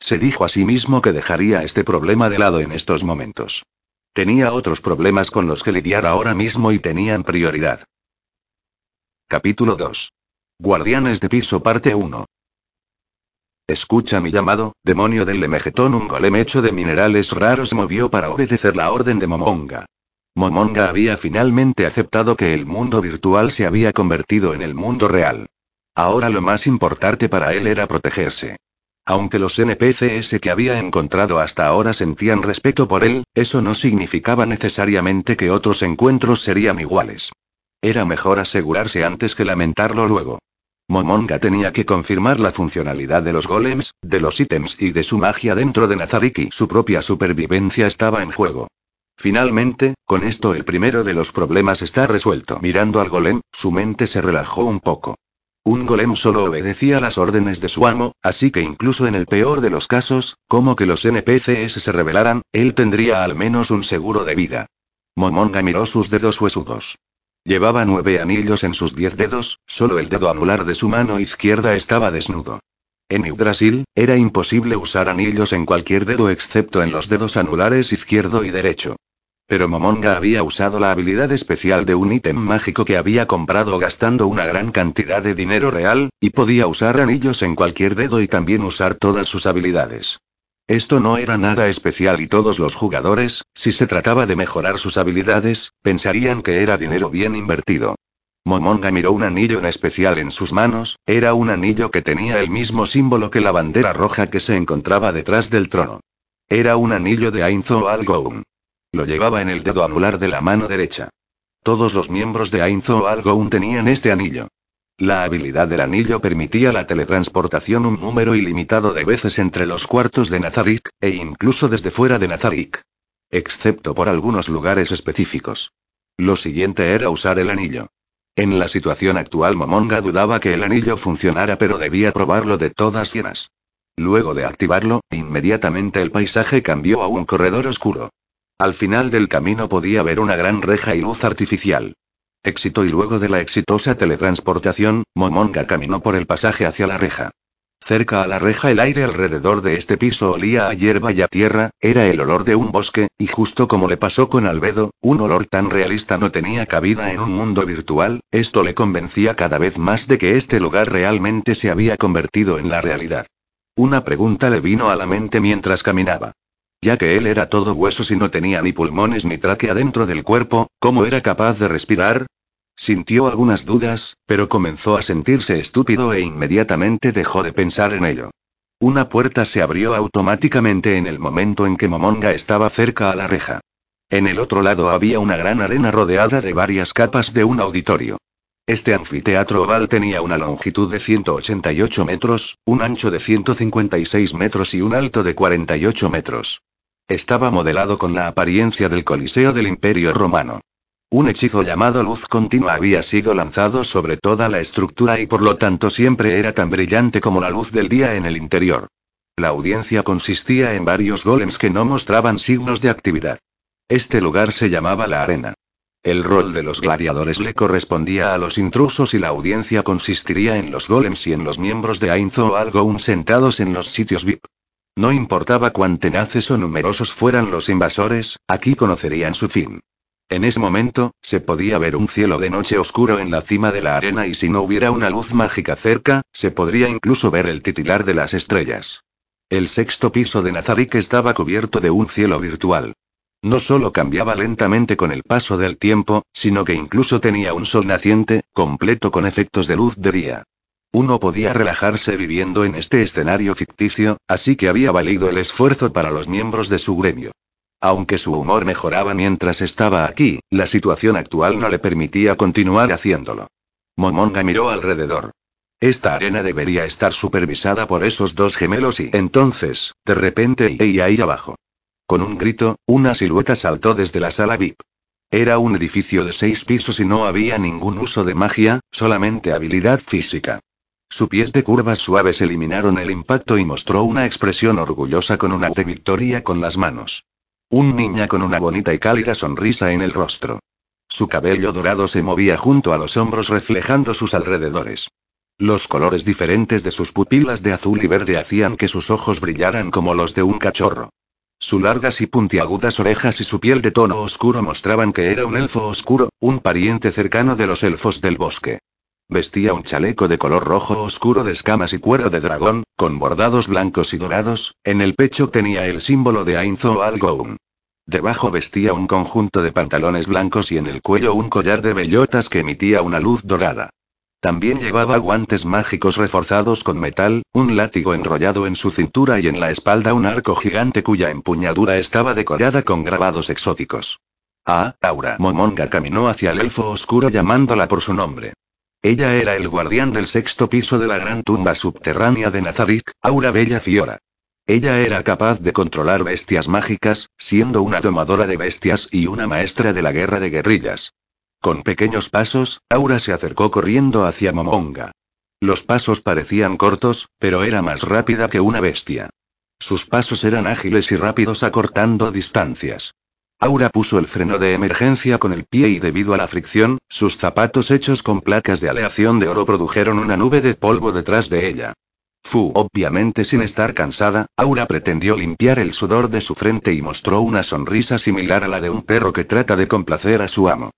S1: Se dijo a sí mismo que dejaría este problema de lado en estos momentos. Tenía otros problemas con los que lidiar ahora mismo y tenían prioridad. Capítulo 2. Guardianes de piso parte 1. Escucha mi llamado, demonio del Lemegetón. Un golem hecho de minerales raros movió para obedecer la orden de Momonga. Momonga había finalmente aceptado que el mundo virtual se había convertido en el mundo real. Ahora lo más importante para él era protegerse. Aunque los NPCs que había encontrado hasta ahora sentían respeto por él, eso no significaba necesariamente que otros encuentros serían iguales. Era mejor asegurarse antes que lamentarlo luego. Momonga tenía que confirmar la funcionalidad de los golems, de los ítems y de su magia dentro de Nazariki. Su propia supervivencia estaba en juego. Finalmente, con esto el primero de los problemas está resuelto. Mirando al golem, su mente se relajó un poco. Un golem solo obedecía las órdenes de su amo, así que incluso en el peor de los casos, como que los NPCs se rebelaran, él tendría al menos un seguro de vida. Momonga miró sus dedos huesudos. Llevaba nueve anillos en sus diez dedos, solo el dedo anular de su mano izquierda estaba desnudo. En Yggdrasil, era imposible usar anillos en cualquier dedo excepto en los dedos anulares izquierdo y derecho. Pero Momonga había usado la habilidad especial de un ítem mágico que había comprado gastando una gran cantidad de dinero real, y podía usar anillos en cualquier dedo y también usar todas sus habilidades. Esto no era nada especial y todos los jugadores, si se trataba de mejorar sus habilidades, pensarían que era dinero bien invertido. Momonga miró un anillo en especial en sus manos, era un anillo que tenía el mismo símbolo que la bandera roja que se encontraba detrás del trono. Era un anillo de Ainzo Algoun. Lo llevaba en el dedo anular de la mano derecha. Todos los miembros de Ainzo Algoun tenían este anillo. La habilidad del anillo permitía la teletransportación un número ilimitado de veces entre los cuartos de Nazarik, e incluso desde fuera de Nazarik. Excepto por algunos lugares específicos. Lo siguiente era usar el anillo. En la situación actual Momonga dudaba que el anillo funcionara pero debía probarlo de todas llenas. Luego de activarlo, inmediatamente el paisaje cambió a un corredor oscuro. Al final del camino podía ver una gran reja y luz artificial. Éxito y luego de la exitosa teletransportación, Momonga caminó por el pasaje hacia la reja. Cerca a la reja el aire alrededor de este piso olía a hierba y a tierra, era el olor de un bosque, y justo como le pasó con Albedo, un olor tan realista no tenía cabida en un mundo virtual, esto le convencía cada vez más de que este lugar realmente se había convertido en la realidad. Una pregunta le vino a la mente mientras caminaba. Ya que él era todo huesos y no tenía ni pulmones ni tráquea dentro del cuerpo, ¿cómo era capaz de respirar? Sintió algunas dudas, pero comenzó a sentirse estúpido e inmediatamente dejó de pensar en ello. Una puerta se abrió automáticamente en el momento en que Momonga estaba cerca a la reja. En el otro lado había una gran arena rodeada de varias capas de un auditorio. Este anfiteatro oval tenía una longitud de 188 metros, un ancho de 156 metros y un alto de 48 metros. Estaba modelado con la apariencia del Coliseo del Imperio Romano. Un hechizo llamado luz continua había sido lanzado sobre toda la estructura y por lo tanto siempre era tan brillante como la luz del día en el interior. La audiencia consistía en varios golems que no mostraban signos de actividad. Este lugar se llamaba la arena. El rol de los gladiadores le correspondía a los intrusos y la audiencia consistiría en los golems y en los miembros de Ainzo o algo sentados en los sitios VIP. No importaba cuán tenaces o numerosos fueran los invasores, aquí conocerían su fin. En ese momento, se podía ver un cielo de noche oscuro en la cima de la arena y si no hubiera una luz mágica cerca, se podría incluso ver el titilar de las estrellas. El sexto piso de Nazarik estaba cubierto de un cielo virtual. No solo cambiaba lentamente con el paso del tiempo, sino que incluso tenía un sol naciente, completo con efectos de luz de día. Uno podía relajarse viviendo en este escenario ficticio, así que había valido el esfuerzo para los miembros de su gremio. Aunque su humor mejoraba mientras estaba aquí, la situación actual no le permitía continuar haciéndolo. Momonga miró alrededor. Esta arena debería estar supervisada por esos dos gemelos y entonces, de repente y ahí abajo. Con un grito, una silueta saltó desde la sala VIP. Era un edificio de seis pisos y no había ningún uso de magia, solamente habilidad física. Su pies de curvas suaves eliminaron el impacto y mostró una expresión orgullosa con una de victoria con las manos. Un niña con una bonita y cálida sonrisa en el rostro. Su cabello dorado se movía junto a los hombros reflejando sus alrededores. Los colores diferentes de sus pupilas de azul y verde hacían que sus ojos brillaran como los de un cachorro. Sus largas y puntiagudas orejas y su piel de tono oscuro mostraban que era un elfo oscuro, un pariente cercano de los elfos del bosque. Vestía un chaleco de color rojo oscuro de escamas y cuero de dragón, con bordados blancos y dorados, en el pecho tenía el símbolo de Ainzo Algoun. Debajo vestía un conjunto de pantalones blancos y en el cuello un collar de bellotas que emitía una luz dorada. También llevaba guantes mágicos reforzados con metal, un látigo enrollado en su cintura y en la espalda un arco gigante cuya empuñadura estaba decorada con grabados exóticos. Ah, Aura. Momonga caminó hacia el elfo oscuro llamándola por su nombre. Ella era el guardián del sexto piso de la gran tumba subterránea de Nazarik, Aura Bella Fiora. Ella era capaz de controlar bestias mágicas, siendo una domadora de bestias y una maestra de la guerra de guerrillas. Con pequeños pasos, Aura se acercó corriendo hacia Momonga. Los pasos parecían cortos, pero era más rápida que una bestia. Sus pasos eran ágiles y rápidos acortando distancias. Aura puso el freno de emergencia con el pie y debido a la fricción, sus zapatos hechos con placas de aleación de oro produjeron una nube de polvo detrás de ella. Fu, obviamente sin estar cansada, Aura pretendió limpiar el sudor de su frente y mostró una sonrisa similar a la de un perro que trata de complacer a su amo.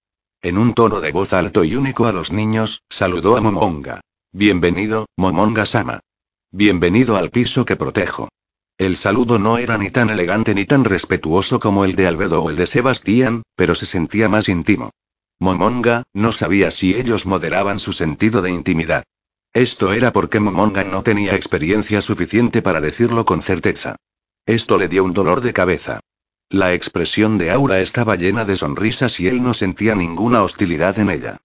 S1: En un tono de voz alto y único a los niños, saludó a Momonga. Bienvenido, Momonga-sama. Bienvenido al piso que protejo. El saludo no era ni tan elegante ni tan respetuoso como el de Albedo o el de Sebastián, pero se sentía más íntimo. Momonga, no sabía si ellos moderaban su sentido de intimidad. Esto era porque Momonga no tenía experiencia suficiente para decirlo con certeza. Esto le dio un dolor de cabeza. La expresión de Aura estaba llena de sonrisas y él no sentía ninguna hostilidad en ella.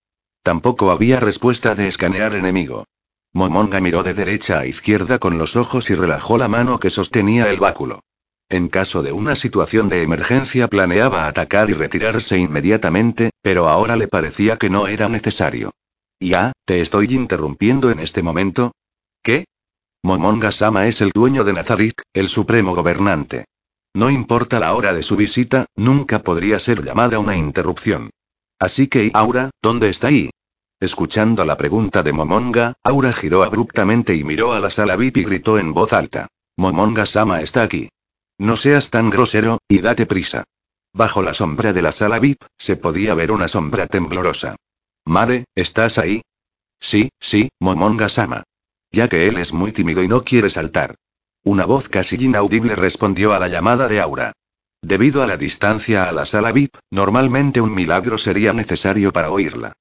S1: Tampoco había respuesta de escanear enemigo. Momonga miró de derecha a izquierda con los ojos y relajó la mano que sostenía el báculo. En caso de una situación de emergencia planeaba atacar y retirarse inmediatamente, pero ahora le parecía que no era necesario. Ya, ¿te estoy interrumpiendo en este momento? ¿Qué? Momonga Sama es el dueño de Nazarik, el supremo gobernante. No importa la hora de su visita, nunca podría ser llamada una interrupción. Así que, Aura, ¿dónde está ahí? Escuchando la pregunta de Momonga, Aura giró abruptamente y miró a la sala VIP y gritó en voz alta. Momonga-sama está aquí. No seas tan grosero, y date prisa. Bajo la sombra de la sala VIP, se podía ver una sombra temblorosa. Mare, ¿estás ahí? Sí, sí, Momonga-sama. Ya que él es muy tímido y no quiere saltar. Una voz casi inaudible respondió a la llamada de Aura. Debido a la distancia a la sala VIP, normalmente un milagro sería necesario para oírla.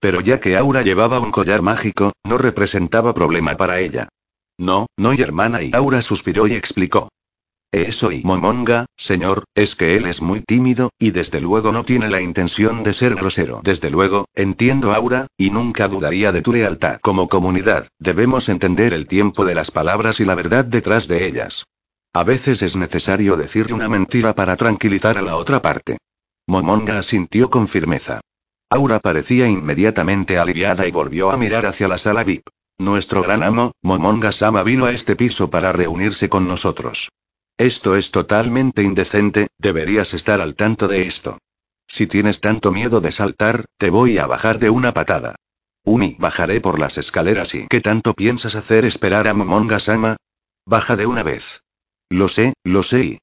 S1: Pero ya que Aura llevaba un collar mágico, no representaba problema para ella. No, no y hermana y Aura suspiró y explicó. Eso y Momonga, señor, es que él es muy tímido, y desde luego no tiene la intención de ser grosero. Desde luego, entiendo Aura, y nunca dudaría de tu lealtad. Como comunidad, debemos entender el tiempo de las palabras y la verdad detrás de ellas. A veces es necesario decirle una mentira para tranquilizar a la otra parte. Momonga asintió con firmeza. Aura parecía inmediatamente aliviada y volvió a mirar hacia la sala VIP. Nuestro gran amo, Momonga Sama vino a este piso para reunirse con nosotros. Esto es totalmente indecente, deberías estar al tanto de esto. Si tienes tanto miedo de saltar, te voy a bajar de una patada. Uni, bajaré por las escaleras y ¿qué tanto piensas hacer esperar a Momonga Sama? Baja de una vez. Lo sé, lo sé y...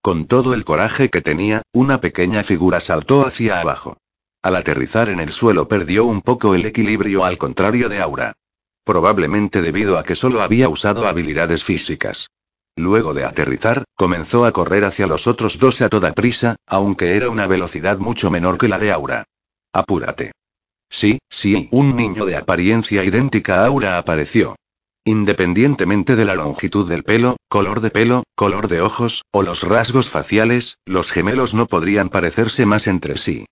S1: Con todo el coraje que tenía, una pequeña figura saltó hacia abajo. Al aterrizar en el suelo perdió un poco el equilibrio al contrario de Aura. Probablemente debido a que solo había usado habilidades físicas. Luego de aterrizar, comenzó a correr hacia los otros dos a toda prisa, aunque era una velocidad mucho menor que la de Aura. Apúrate. Sí, sí, un niño de apariencia idéntica a Aura apareció. Independientemente de la longitud del pelo, color de pelo, color de ojos, o los rasgos faciales, los gemelos no podrían parecerse más entre sí.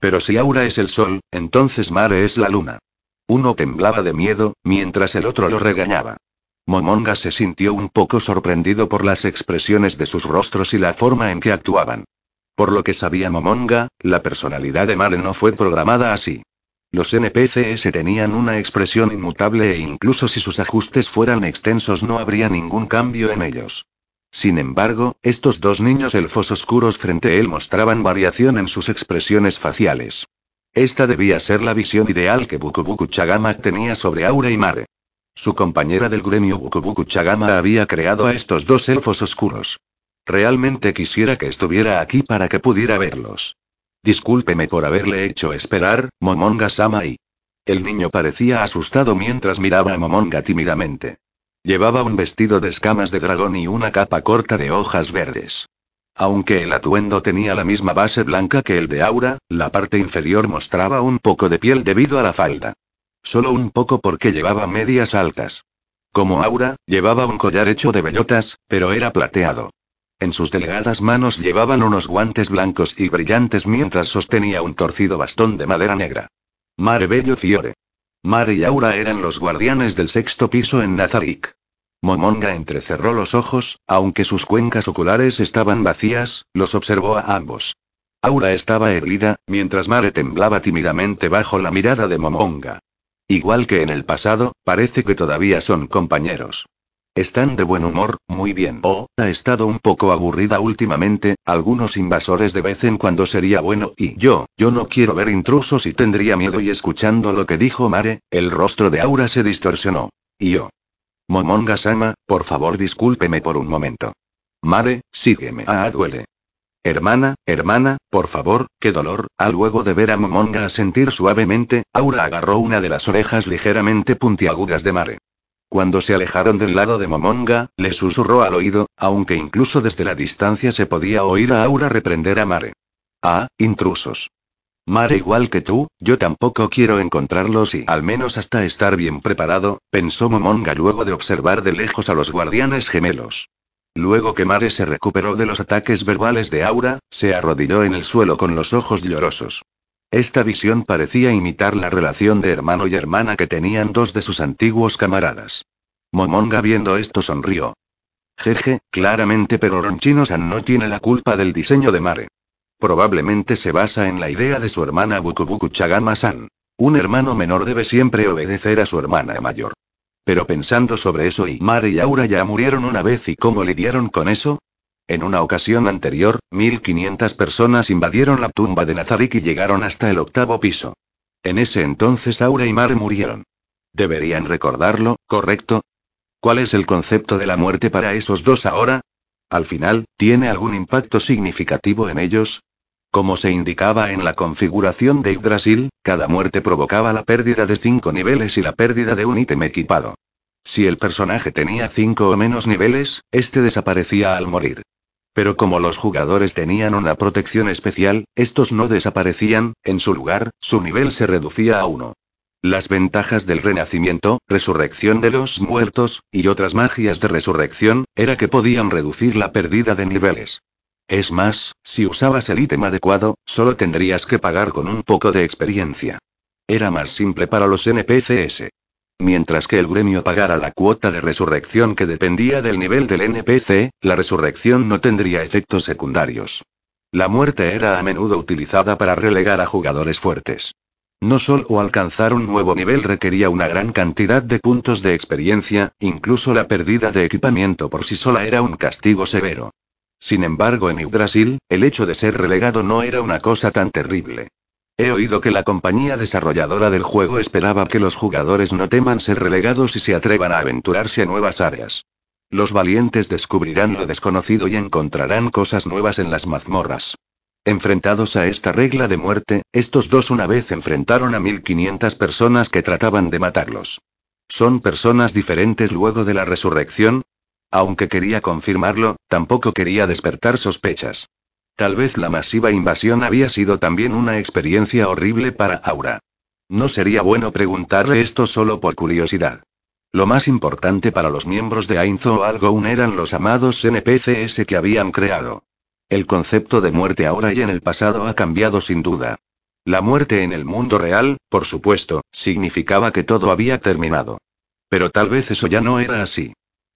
S1: Pero si Aura es el sol, entonces Mare es la luna. Uno temblaba de miedo, mientras el otro lo regañaba. Momonga se sintió un poco sorprendido por las expresiones de sus rostros y la forma en que actuaban. Por lo que sabía Momonga, la personalidad de Mare no fue programada así. Los NPCs tenían una expresión inmutable e incluso si sus ajustes fueran extensos no habría ningún cambio en ellos. Sin embargo, estos dos niños elfos oscuros frente a él mostraban variación en sus expresiones faciales. Esta debía ser la visión ideal que Bukubuku Chagama tenía sobre Aura y Mare. Su compañera del gremio Bukubuku Chagama había creado a estos dos elfos oscuros. Realmente quisiera que estuviera aquí para que pudiera verlos. Discúlpeme por haberle hecho esperar, Momonga Samai. El niño parecía asustado mientras miraba a Momonga tímidamente. Llevaba un vestido de escamas de dragón y una capa corta de hojas verdes. Aunque el atuendo tenía la misma base blanca que el de Aura, la parte inferior mostraba un poco de piel debido a la falda. Solo un poco porque llevaba medias altas. Como Aura, llevaba un collar hecho de bellotas, pero era plateado. En sus delgadas manos llevaban unos guantes blancos y brillantes mientras sostenía un torcido bastón de madera negra. Mare Bello Fiore. Mare y Aura eran los guardianes del sexto piso en Nazarik. Momonga entrecerró los ojos, aunque sus cuencas oculares estaban vacías, los observó a ambos. Aura estaba herida, mientras Mare temblaba tímidamente bajo la mirada de Momonga. Igual que en el pasado, parece que todavía son compañeros. Están de buen humor, muy bien. Oh, ha estado un poco aburrida últimamente, algunos invasores de vez en cuando sería bueno y yo, yo no quiero ver intrusos y tendría miedo y escuchando lo que dijo Mare, el rostro de Aura se distorsionó. Y yo. Momonga-sama, por favor discúlpeme por un momento. Mare, sígueme. Ah, duele. Hermana, hermana, por favor, qué dolor. A luego de ver a Momonga sentir suavemente, Aura agarró una de las orejas ligeramente puntiagudas de Mare. Cuando se alejaron del lado de Momonga, le susurró al oído, aunque incluso desde la distancia se podía oír a Aura reprender a Mare. Ah, intrusos. Mare igual que tú, yo tampoco quiero encontrarlos y al menos hasta estar bien preparado, pensó Momonga luego de observar de lejos a los guardianes gemelos. Luego que Mare se recuperó de los ataques verbales de Aura, se arrodilló en el suelo con los ojos llorosos. Esta visión parecía imitar la relación de hermano y hermana que tenían dos de sus antiguos camaradas. Momonga viendo esto sonrió. Jeje, claramente pero Ronchino-san no tiene la culpa del diseño de Mare. Probablemente se basa en la idea de su hermana Bukubuku Chagama-san. Un hermano menor debe siempre obedecer a su hermana mayor. Pero pensando sobre eso y Mare y Aura ya murieron una vez y cómo lidiaron con eso, en una ocasión anterior, 1500 personas invadieron la tumba de Nazarik y llegaron hasta el octavo piso. En ese entonces Aura y Mare murieron. Deberían recordarlo, ¿correcto? ¿Cuál es el concepto de la muerte para esos dos ahora? Al final, ¿tiene algún impacto significativo en ellos? Como se indicaba en la configuración de Yggdrasil, cada muerte provocaba la pérdida de cinco niveles y la pérdida de un ítem equipado. Si el personaje tenía cinco o menos niveles, este desaparecía al morir. Pero como los jugadores tenían una protección especial, estos no desaparecían, en su lugar, su nivel se reducía a uno. Las ventajas del renacimiento, resurrección de los muertos, y otras magias de resurrección, era que podían reducir la pérdida de niveles. Es más, si usabas el ítem adecuado, solo tendrías que pagar con un poco de experiencia. Era más simple para los NPCs. Mientras que el gremio pagara la cuota de resurrección que dependía del nivel del NPC, la resurrección no tendría efectos secundarios. La muerte era a menudo utilizada para relegar a jugadores fuertes. No solo alcanzar un nuevo nivel requería una gran cantidad de puntos de experiencia, incluso la pérdida de equipamiento por sí sola era un castigo severo. Sin embargo, en Yggdrasil, el hecho de ser relegado no era una cosa tan terrible. He oído que la compañía desarrolladora del juego esperaba que los jugadores no teman ser relegados y se atrevan a aventurarse a nuevas áreas. Los valientes descubrirán lo desconocido y encontrarán cosas nuevas en las mazmorras. Enfrentados a esta regla de muerte, estos dos una vez enfrentaron a 1500 personas que trataban de matarlos. ¿Son personas diferentes luego de la resurrección? Aunque quería confirmarlo, tampoco quería despertar sospechas. Tal vez la masiva invasión había sido también una experiencia horrible para Aura. No sería bueno preguntarle esto solo por curiosidad. Lo más importante para los miembros de Ainzo o Algoun eran los amados NPCs que habían creado. El concepto de muerte ahora y en el pasado ha cambiado sin duda. La muerte en el mundo real, por supuesto, significaba que todo había terminado. Pero tal vez eso ya no era así.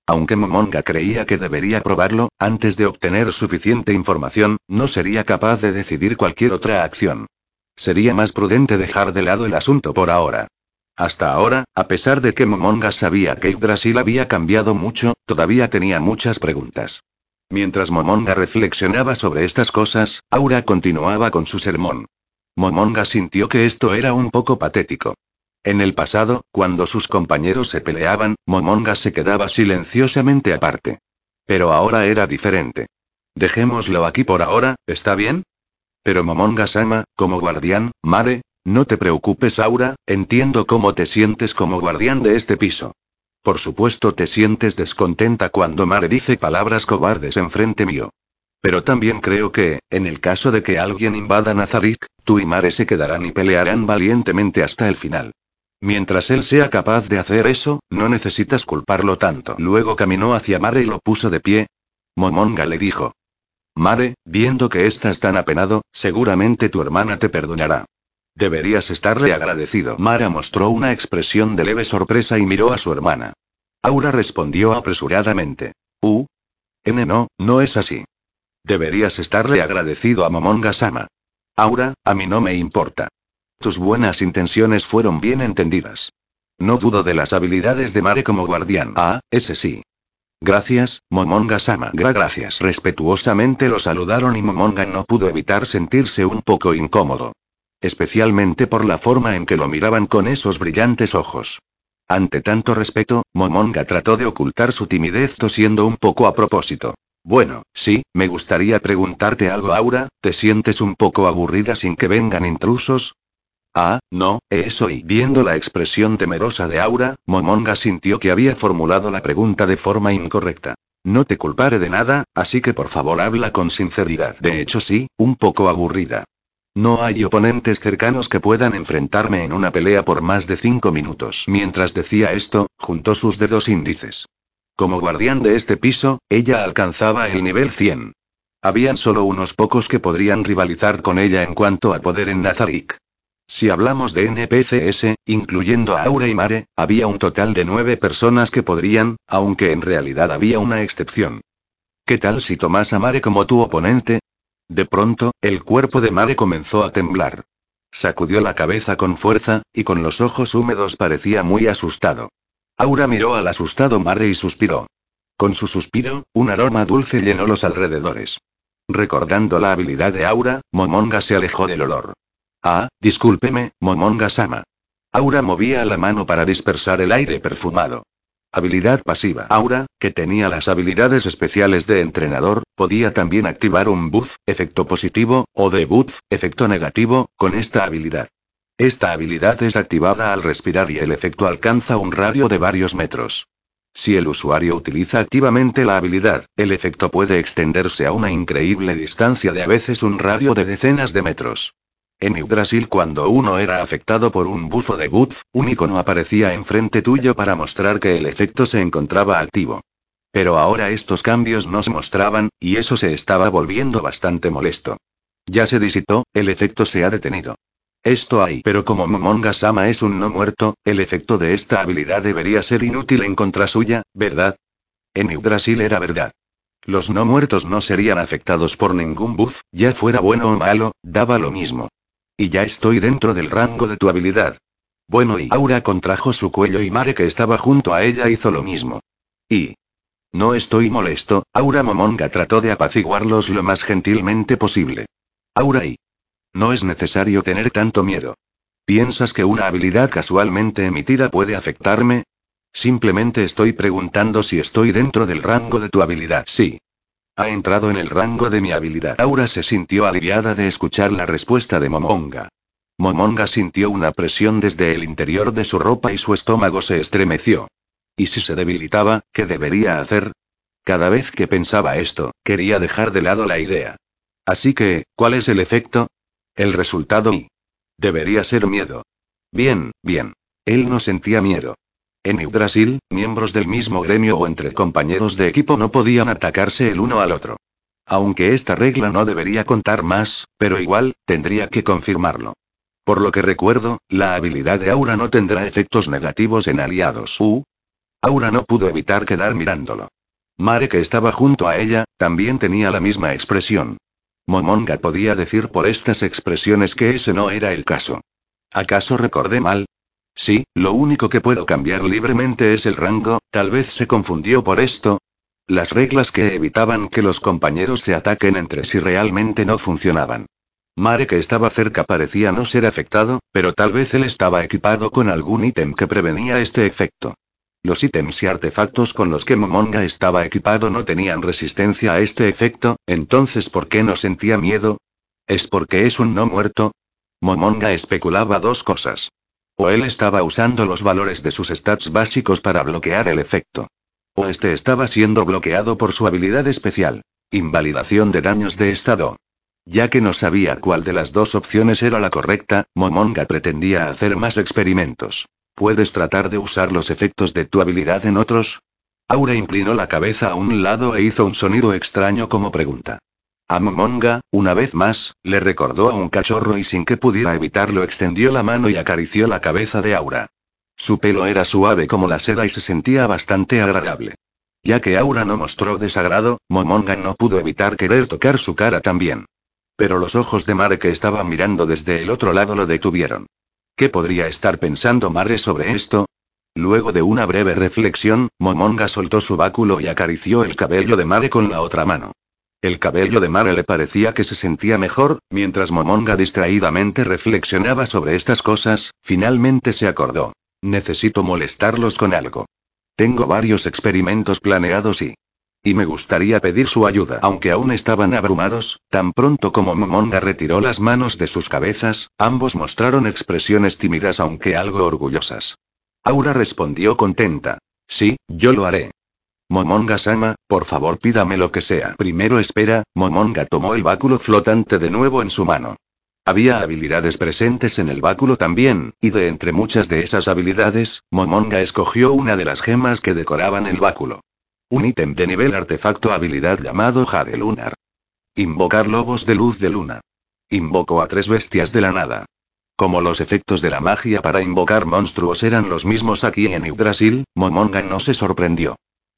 S1: Aunque Momonga creía que debería probarlo, antes de obtener suficiente información, no sería capaz de decidir cualquier otra acción. Sería más prudente dejar de lado el asunto por ahora. Hasta ahora, a pesar de que Momonga sabía que Yggdrasil había cambiado mucho, todavía tenía muchas preguntas. Mientras Momonga reflexionaba sobre estas cosas, Aura continuaba con su sermón. Momonga sintió que esto era un poco patético. En el pasado, cuando sus compañeros se peleaban, Momonga se quedaba silenciosamente aparte. Pero ahora era diferente. Dejémoslo aquí por ahora, ¿está bien? Pero Momonga-sama, como guardián, Mare, no te preocupes Aura, entiendo cómo te sientes como guardián de este piso. Por supuesto te sientes descontenta cuando Mare dice palabras cobardes enfrente mío. Pero también creo que, en el caso de que alguien invada Nazarik, tú y Mare se quedarán y pelearán valientemente hasta el final. Mientras él sea capaz de hacer eso, no necesitas culparlo tanto. Luego caminó hacia Mare y lo puso de pie. Momonga le dijo. Mare, viendo que estás tan apenado, seguramente tu hermana te perdonará. Deberías estarle agradecido. Mara mostró una expresión de leve sorpresa y miró a su hermana. Aura respondió apresuradamente. Uh. N no, no es así. Deberías estarle agradecido a Momonga-sama. Aura, a mí no me importa. Tus buenas intenciones fueron bien entendidas. No dudo de las habilidades de Mare como guardián. Ah, ese sí. Gracias, Momonga-sama. gracias. Respetuosamente lo saludaron y Momonga no pudo evitar sentirse un poco incómodo. Especialmente por la forma en que lo miraban con esos brillantes ojos. Ante tanto respeto, Momonga trató de ocultar su timidez tosiendo un poco a propósito. Bueno, sí, me gustaría preguntarte algo, Aura, ¿te sientes un poco aburrida sin que vengan intrusos? Ah, no, eso y viendo la expresión temerosa de Aura, Momonga sintió que había formulado la pregunta de forma incorrecta. No te culparé de nada, así que por favor habla con sinceridad. De hecho sí, un poco aburrida. No hay oponentes cercanos que puedan enfrentarme en una pelea por más de cinco minutos. Mientras decía esto, juntó sus dedos índices. Como guardián de este piso, ella alcanzaba el nivel 100. Habían solo unos pocos que podrían rivalizar con ella en cuanto a poder en Nazarik. Si hablamos de NPCS, incluyendo a Aura y Mare, había un total de nueve personas que podrían, aunque en realidad había una excepción. ¿Qué tal si tomas a Mare como tu oponente? De pronto, el cuerpo de Mare comenzó a temblar. Sacudió la cabeza con fuerza, y con los ojos húmedos parecía muy asustado. Aura miró al asustado Mare y suspiró. Con su suspiro, un aroma dulce llenó los alrededores. Recordando la habilidad de Aura, Momonga se alejó del olor. Ah, discúlpeme, Momonga-sama. Aura movía la mano para dispersar el aire perfumado. Habilidad pasiva. Aura, que tenía las habilidades especiales de entrenador, podía también activar un buff, efecto positivo, o debuff, efecto negativo, con esta habilidad. Esta habilidad es activada al respirar y el efecto alcanza un radio de varios metros. Si el usuario utiliza activamente la habilidad, el efecto puede extenderse a una increíble distancia de a veces un radio de decenas de metros. En Brasil cuando uno era afectado por un bufo de buff, un icono aparecía enfrente tuyo para mostrar que el efecto se encontraba activo. Pero ahora estos cambios no se mostraban, y eso se estaba volviendo bastante molesto. Ya se disitó, el efecto se ha detenido. Esto hay, pero como Momonga Sama es un no muerto, el efecto de esta habilidad debería ser inútil en contra suya, ¿verdad? En Brasil era verdad. Los no muertos no serían afectados por ningún buff, ya fuera bueno o malo, daba lo mismo. Y ya estoy dentro del rango de tu habilidad. Bueno, y Aura contrajo su cuello y Mare que estaba junto a ella hizo lo mismo. Y... No estoy molesto, Aura Momonga trató de apaciguarlos lo más gentilmente posible. Aura y... No es necesario tener tanto miedo. ¿Piensas que una habilidad casualmente emitida puede afectarme? Simplemente estoy preguntando si estoy dentro del rango de tu habilidad. Sí. Ha entrado en el rango de mi habilidad. Aura se sintió aliviada de escuchar la respuesta de Momonga. Momonga sintió una presión desde el interior de su ropa y su estómago se estremeció. ¿Y si se debilitaba, qué debería hacer? Cada vez que pensaba esto, quería dejar de lado la idea. Así que, ¿cuál es el efecto? El resultado y... Debería ser miedo. Bien, bien. Él no sentía miedo. En Brasil, miembros del mismo gremio o entre compañeros de equipo no podían atacarse el uno al otro. Aunque esta regla no debería contar más, pero igual, tendría que confirmarlo. Por lo que recuerdo, la habilidad de Aura no tendrá efectos negativos en aliados. Uh. Aura no pudo evitar quedar mirándolo. Mare que estaba junto a ella, también tenía la misma expresión. Momonga podía decir por estas expresiones que ese no era el caso. ¿Acaso recordé mal? Sí, lo único que puedo cambiar libremente es el rango, tal vez se confundió por esto. Las reglas que evitaban que los compañeros se ataquen entre sí realmente no funcionaban. Mare que estaba cerca parecía no ser afectado, pero tal vez él estaba equipado con algún ítem que prevenía este efecto. Los ítems y artefactos con los que Momonga estaba equipado no tenían resistencia a este efecto, entonces ¿por qué no sentía miedo? ¿Es porque es un no muerto? Momonga especulaba dos cosas. O él estaba usando los valores de sus stats básicos para bloquear el efecto. O este estaba siendo bloqueado por su habilidad especial. Invalidación de daños de estado. Ya que no sabía cuál de las dos opciones era la correcta, Momonga pretendía hacer más experimentos. ¿Puedes tratar de usar los efectos de tu habilidad en otros? Aura inclinó la cabeza a un lado e hizo un sonido extraño como pregunta. A Momonga, una vez más, le recordó a un cachorro y sin que pudiera evitarlo extendió la mano y acarició la cabeza de Aura. Su pelo era suave como la seda y se sentía bastante agradable. Ya que Aura no mostró desagrado, Momonga no pudo evitar querer tocar su cara también. Pero los ojos de Mare que estaba mirando desde el otro lado lo detuvieron. ¿Qué podría estar pensando Mare sobre esto? Luego de una breve reflexión, Momonga soltó su báculo y acarició el cabello de Mare con la otra mano. El cabello de Mare le parecía que se sentía mejor, mientras Momonga distraídamente reflexionaba sobre estas cosas, finalmente se acordó. Necesito molestarlos con algo. Tengo varios experimentos planeados y... Y me gustaría pedir su ayuda. Aunque aún estaban abrumados, tan pronto como Momonga retiró las manos de sus cabezas, ambos mostraron expresiones tímidas aunque algo orgullosas. Aura respondió contenta. Sí, yo lo haré. Momonga-sama, por favor pídame lo que sea. Primero espera, Momonga tomó el báculo flotante de nuevo en su mano. Había habilidades presentes en el báculo también, y de entre muchas de esas habilidades, Momonga escogió una de las gemas que decoraban el báculo. Un ítem de nivel artefacto habilidad llamado Jade Lunar. Invocar lobos de luz de luna. Invocó a tres bestias de la nada. Como los efectos de la magia para invocar monstruos eran los mismos aquí en Yggdrasil, Momonga no se sorprendió.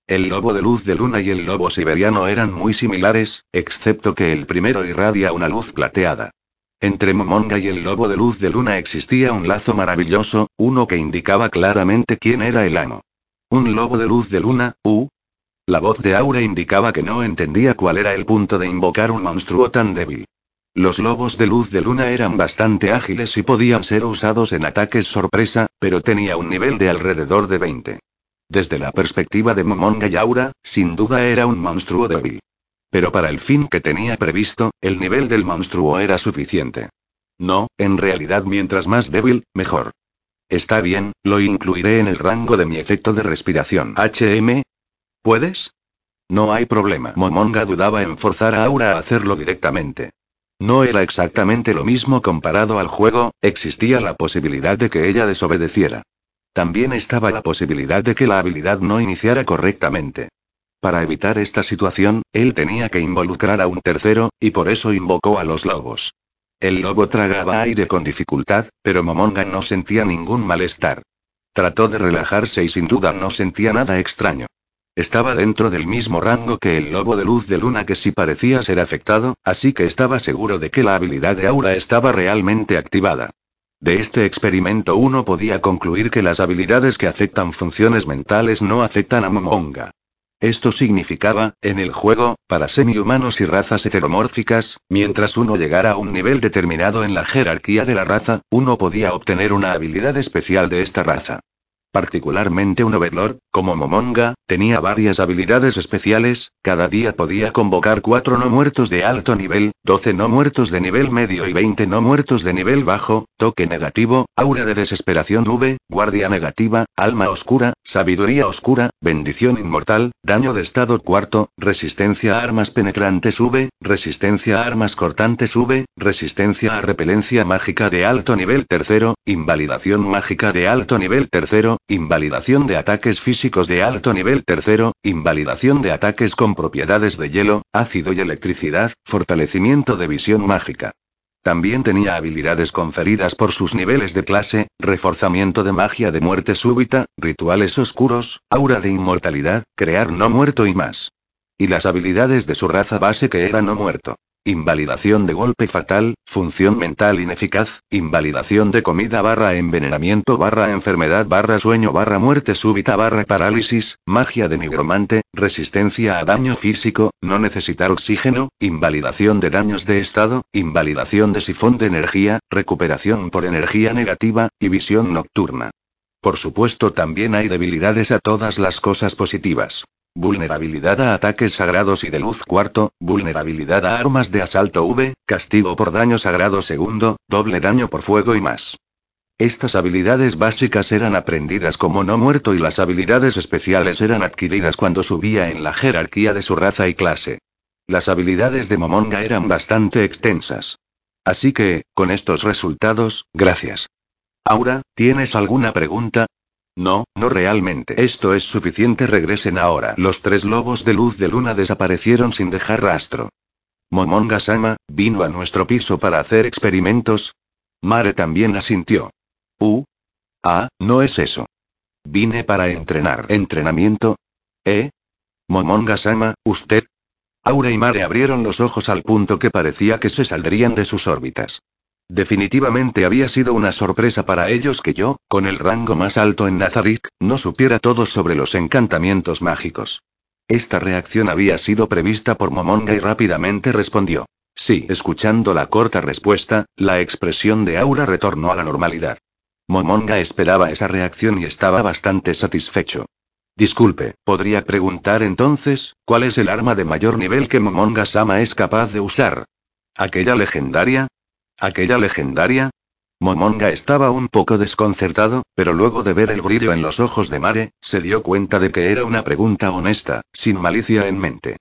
S1: El lobo de luz de luna y el lobo siberiano eran muy similares, excepto que el primero irradia una luz plateada. Entre Momonga y el lobo de luz de luna existía un lazo maravilloso, uno que indicaba claramente quién era el amo. Un lobo de luz de luna, uh, la voz de Aura indicaba que no entendía cuál era el punto de invocar un monstruo tan débil. Los lobos de luz de luna eran bastante ágiles y podían ser usados en ataques sorpresa, pero tenía un nivel de alrededor de 20. Desde la perspectiva de Momonga y Aura, sin duda era un monstruo débil. Pero para el fin que tenía previsto, el nivel del monstruo era suficiente. No, en realidad mientras más débil, mejor. Está bien, lo incluiré en el rango de mi efecto de respiración. HM, ¿Puedes? No hay problema. Momonga dudaba en forzar a Aura a hacerlo directamente. No era exactamente lo mismo comparado al juego, existía la posibilidad de que ella desobedeciera. También estaba la posibilidad de que la habilidad no iniciara correctamente. Para evitar esta situación, él tenía que involucrar a un tercero, y por eso invocó a los lobos. El lobo tragaba aire con dificultad, pero Momonga no sentía ningún malestar. Trató de relajarse y sin duda no sentía nada extraño. Estaba dentro del mismo rango que el lobo de luz de luna que sí parecía ser afectado, así que estaba seguro de que la habilidad de aura estaba realmente activada. De este experimento uno podía concluir que las habilidades que afectan funciones mentales no afectan a Momonga. Esto significaba, en el juego, para semi-humanos y razas heteromórficas, mientras uno llegara a un nivel determinado en la jerarquía de la raza, uno podía obtener una habilidad especial de esta raza. Particularmente un Overlord, como Momonga, tenía varias habilidades especiales, cada día podía convocar 4 no muertos de alto nivel, 12 no muertos de nivel medio y 20 no muertos de nivel bajo, toque negativo, aura de desesperación V, guardia negativa, alma oscura, sabiduría oscura, bendición inmortal, daño de estado cuarto, resistencia a armas penetrantes V, resistencia a armas cortantes V, resistencia a repelencia mágica de alto nivel tercero, invalidación mágica de alto nivel tercero, invalidación de ataques físicos de alto nivel tercero, invalidación de ataques con propiedades de hielo, ácido y electricidad, fortalecimiento de visión mágica. También tenía habilidades conferidas por sus niveles de clase, reforzamiento de magia de muerte súbita, rituales oscuros, aura de inmortalidad, crear no muerto y más. Y las habilidades de su raza base que era no muerto. Invalidación de golpe fatal, función mental ineficaz, invalidación de comida barra envenenamiento barra enfermedad barra sueño barra muerte súbita barra parálisis, magia de nigromante, resistencia a daño físico, no necesitar oxígeno, invalidación de daños de estado, invalidación de sifón de energía, recuperación por energía negativa, y visión nocturna. Por supuesto también hay debilidades a todas las cosas positivas. Vulnerabilidad a ataques sagrados y de luz cuarto, vulnerabilidad a armas de asalto V, castigo por daño sagrado segundo, doble daño por fuego y más. Estas habilidades básicas eran aprendidas como no muerto y las habilidades especiales eran adquiridas cuando subía en la jerarquía de su raza y clase. Las habilidades de Momonga eran bastante extensas. Así que, con estos resultados, gracias. Aura, ¿tienes alguna pregunta? No, no realmente. Esto es suficiente. Regresen ahora. Los tres lobos de luz de luna desaparecieron sin dejar rastro. Momonga-sama, ¿vino a nuestro piso para hacer experimentos? Mare también asintió. Uh. Ah, no es eso. Vine para entrenar. ¿Entrenamiento? ¿Eh? Momonga-sama, ¿usted? Aura y Mare abrieron los ojos al punto que parecía que se saldrían de sus órbitas. Definitivamente había sido una sorpresa para ellos que yo, con el rango más alto en Nazarik, no supiera todo sobre los encantamientos mágicos. Esta reacción había sido prevista por Momonga y rápidamente respondió. Sí, escuchando la corta respuesta, la expresión de Aura retornó a la normalidad. Momonga esperaba esa reacción y estaba bastante satisfecho. Disculpe, ¿podría preguntar entonces, cuál es el arma de mayor nivel que Momonga Sama es capaz de usar? ¿Aquella legendaria? ¿Aquella legendaria? Momonga estaba un poco desconcertado, pero luego de ver el brillo en los ojos de Mare, se dio cuenta de que era una pregunta honesta, sin malicia en mente.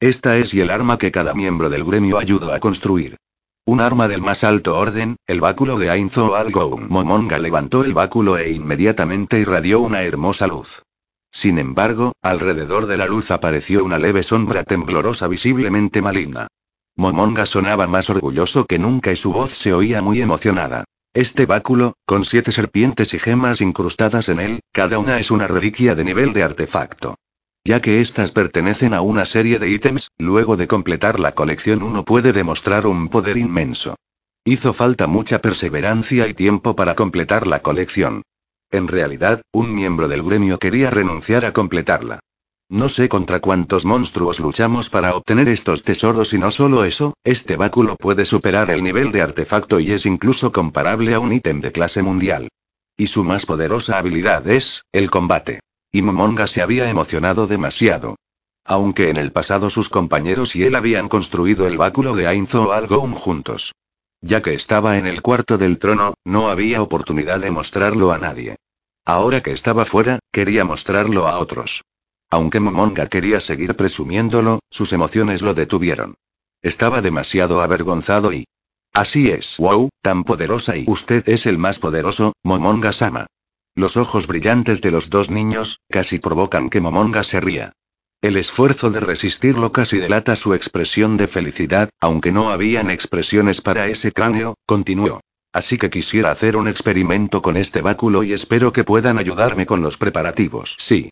S1: Esta es y el arma que cada miembro del gremio ayudó a construir. Un arma del más alto orden, el báculo de Ainzo Algoum. Momonga levantó el báculo e inmediatamente irradió una hermosa luz. Sin embargo, alrededor de la luz apareció una leve sombra temblorosa visiblemente maligna. Momonga sonaba más orgulloso que nunca y su voz se oía muy emocionada. Este báculo, con siete serpientes y gemas incrustadas en él, cada una es una reliquia de nivel de artefacto. Ya que estas pertenecen a una serie de ítems, luego de completar la colección uno puede demostrar un poder inmenso. Hizo falta mucha perseverancia y tiempo para completar la colección. En realidad, un miembro del gremio quería renunciar a completarla. No sé contra cuántos monstruos luchamos para obtener estos tesoros y no solo eso, este báculo puede superar el nivel de artefacto y es incluso comparable a un ítem de clase mundial. Y su más poderosa habilidad es, el combate. Y Momonga se había emocionado demasiado. Aunque en el pasado sus compañeros y él habían construido el báculo de Ainzo Algoum juntos. Ya que estaba en el cuarto del trono, no había oportunidad de mostrarlo a nadie. Ahora que estaba fuera, quería mostrarlo a otros. Aunque Momonga quería seguir presumiéndolo, sus emociones lo detuvieron. Estaba demasiado avergonzado y... Así es, wow, tan poderosa y usted es el más poderoso, Momonga Sama. Los ojos brillantes de los dos niños, casi provocan que Momonga se ría. El esfuerzo de resistirlo casi delata su expresión de felicidad, aunque no habían expresiones para ese cráneo, continuó. Así que quisiera hacer un experimento con este báculo y espero que puedan ayudarme con los preparativos. Sí.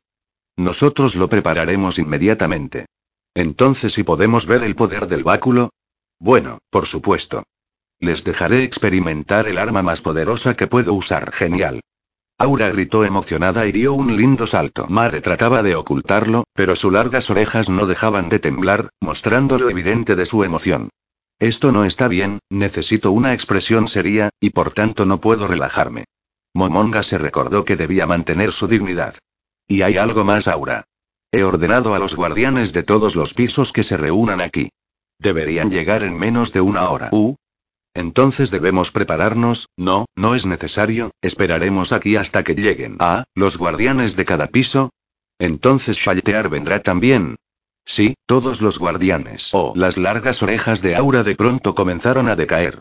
S1: Nosotros lo prepararemos inmediatamente. Entonces, ¿y podemos ver el poder del báculo? Bueno, por supuesto. Les dejaré experimentar el arma más poderosa que puedo usar. Genial. Aura gritó emocionada y dio un lindo salto. Mare trataba de ocultarlo, pero sus largas orejas no dejaban de temblar, mostrando lo evidente de su emoción. Esto no está bien, necesito una expresión seria, y por tanto no puedo relajarme. Momonga se recordó que debía mantener su dignidad. Y hay algo más, Aura. He ordenado a los guardianes de todos los pisos que se reúnan aquí. Deberían llegar en menos de una hora. Uh. Entonces debemos prepararnos, no, no es necesario, esperaremos aquí hasta que lleguen. Ah, los guardianes de cada piso. Entonces Shaltear vendrá también. Sí, todos los guardianes. Oh, las largas orejas de Aura de pronto comenzaron a decaer.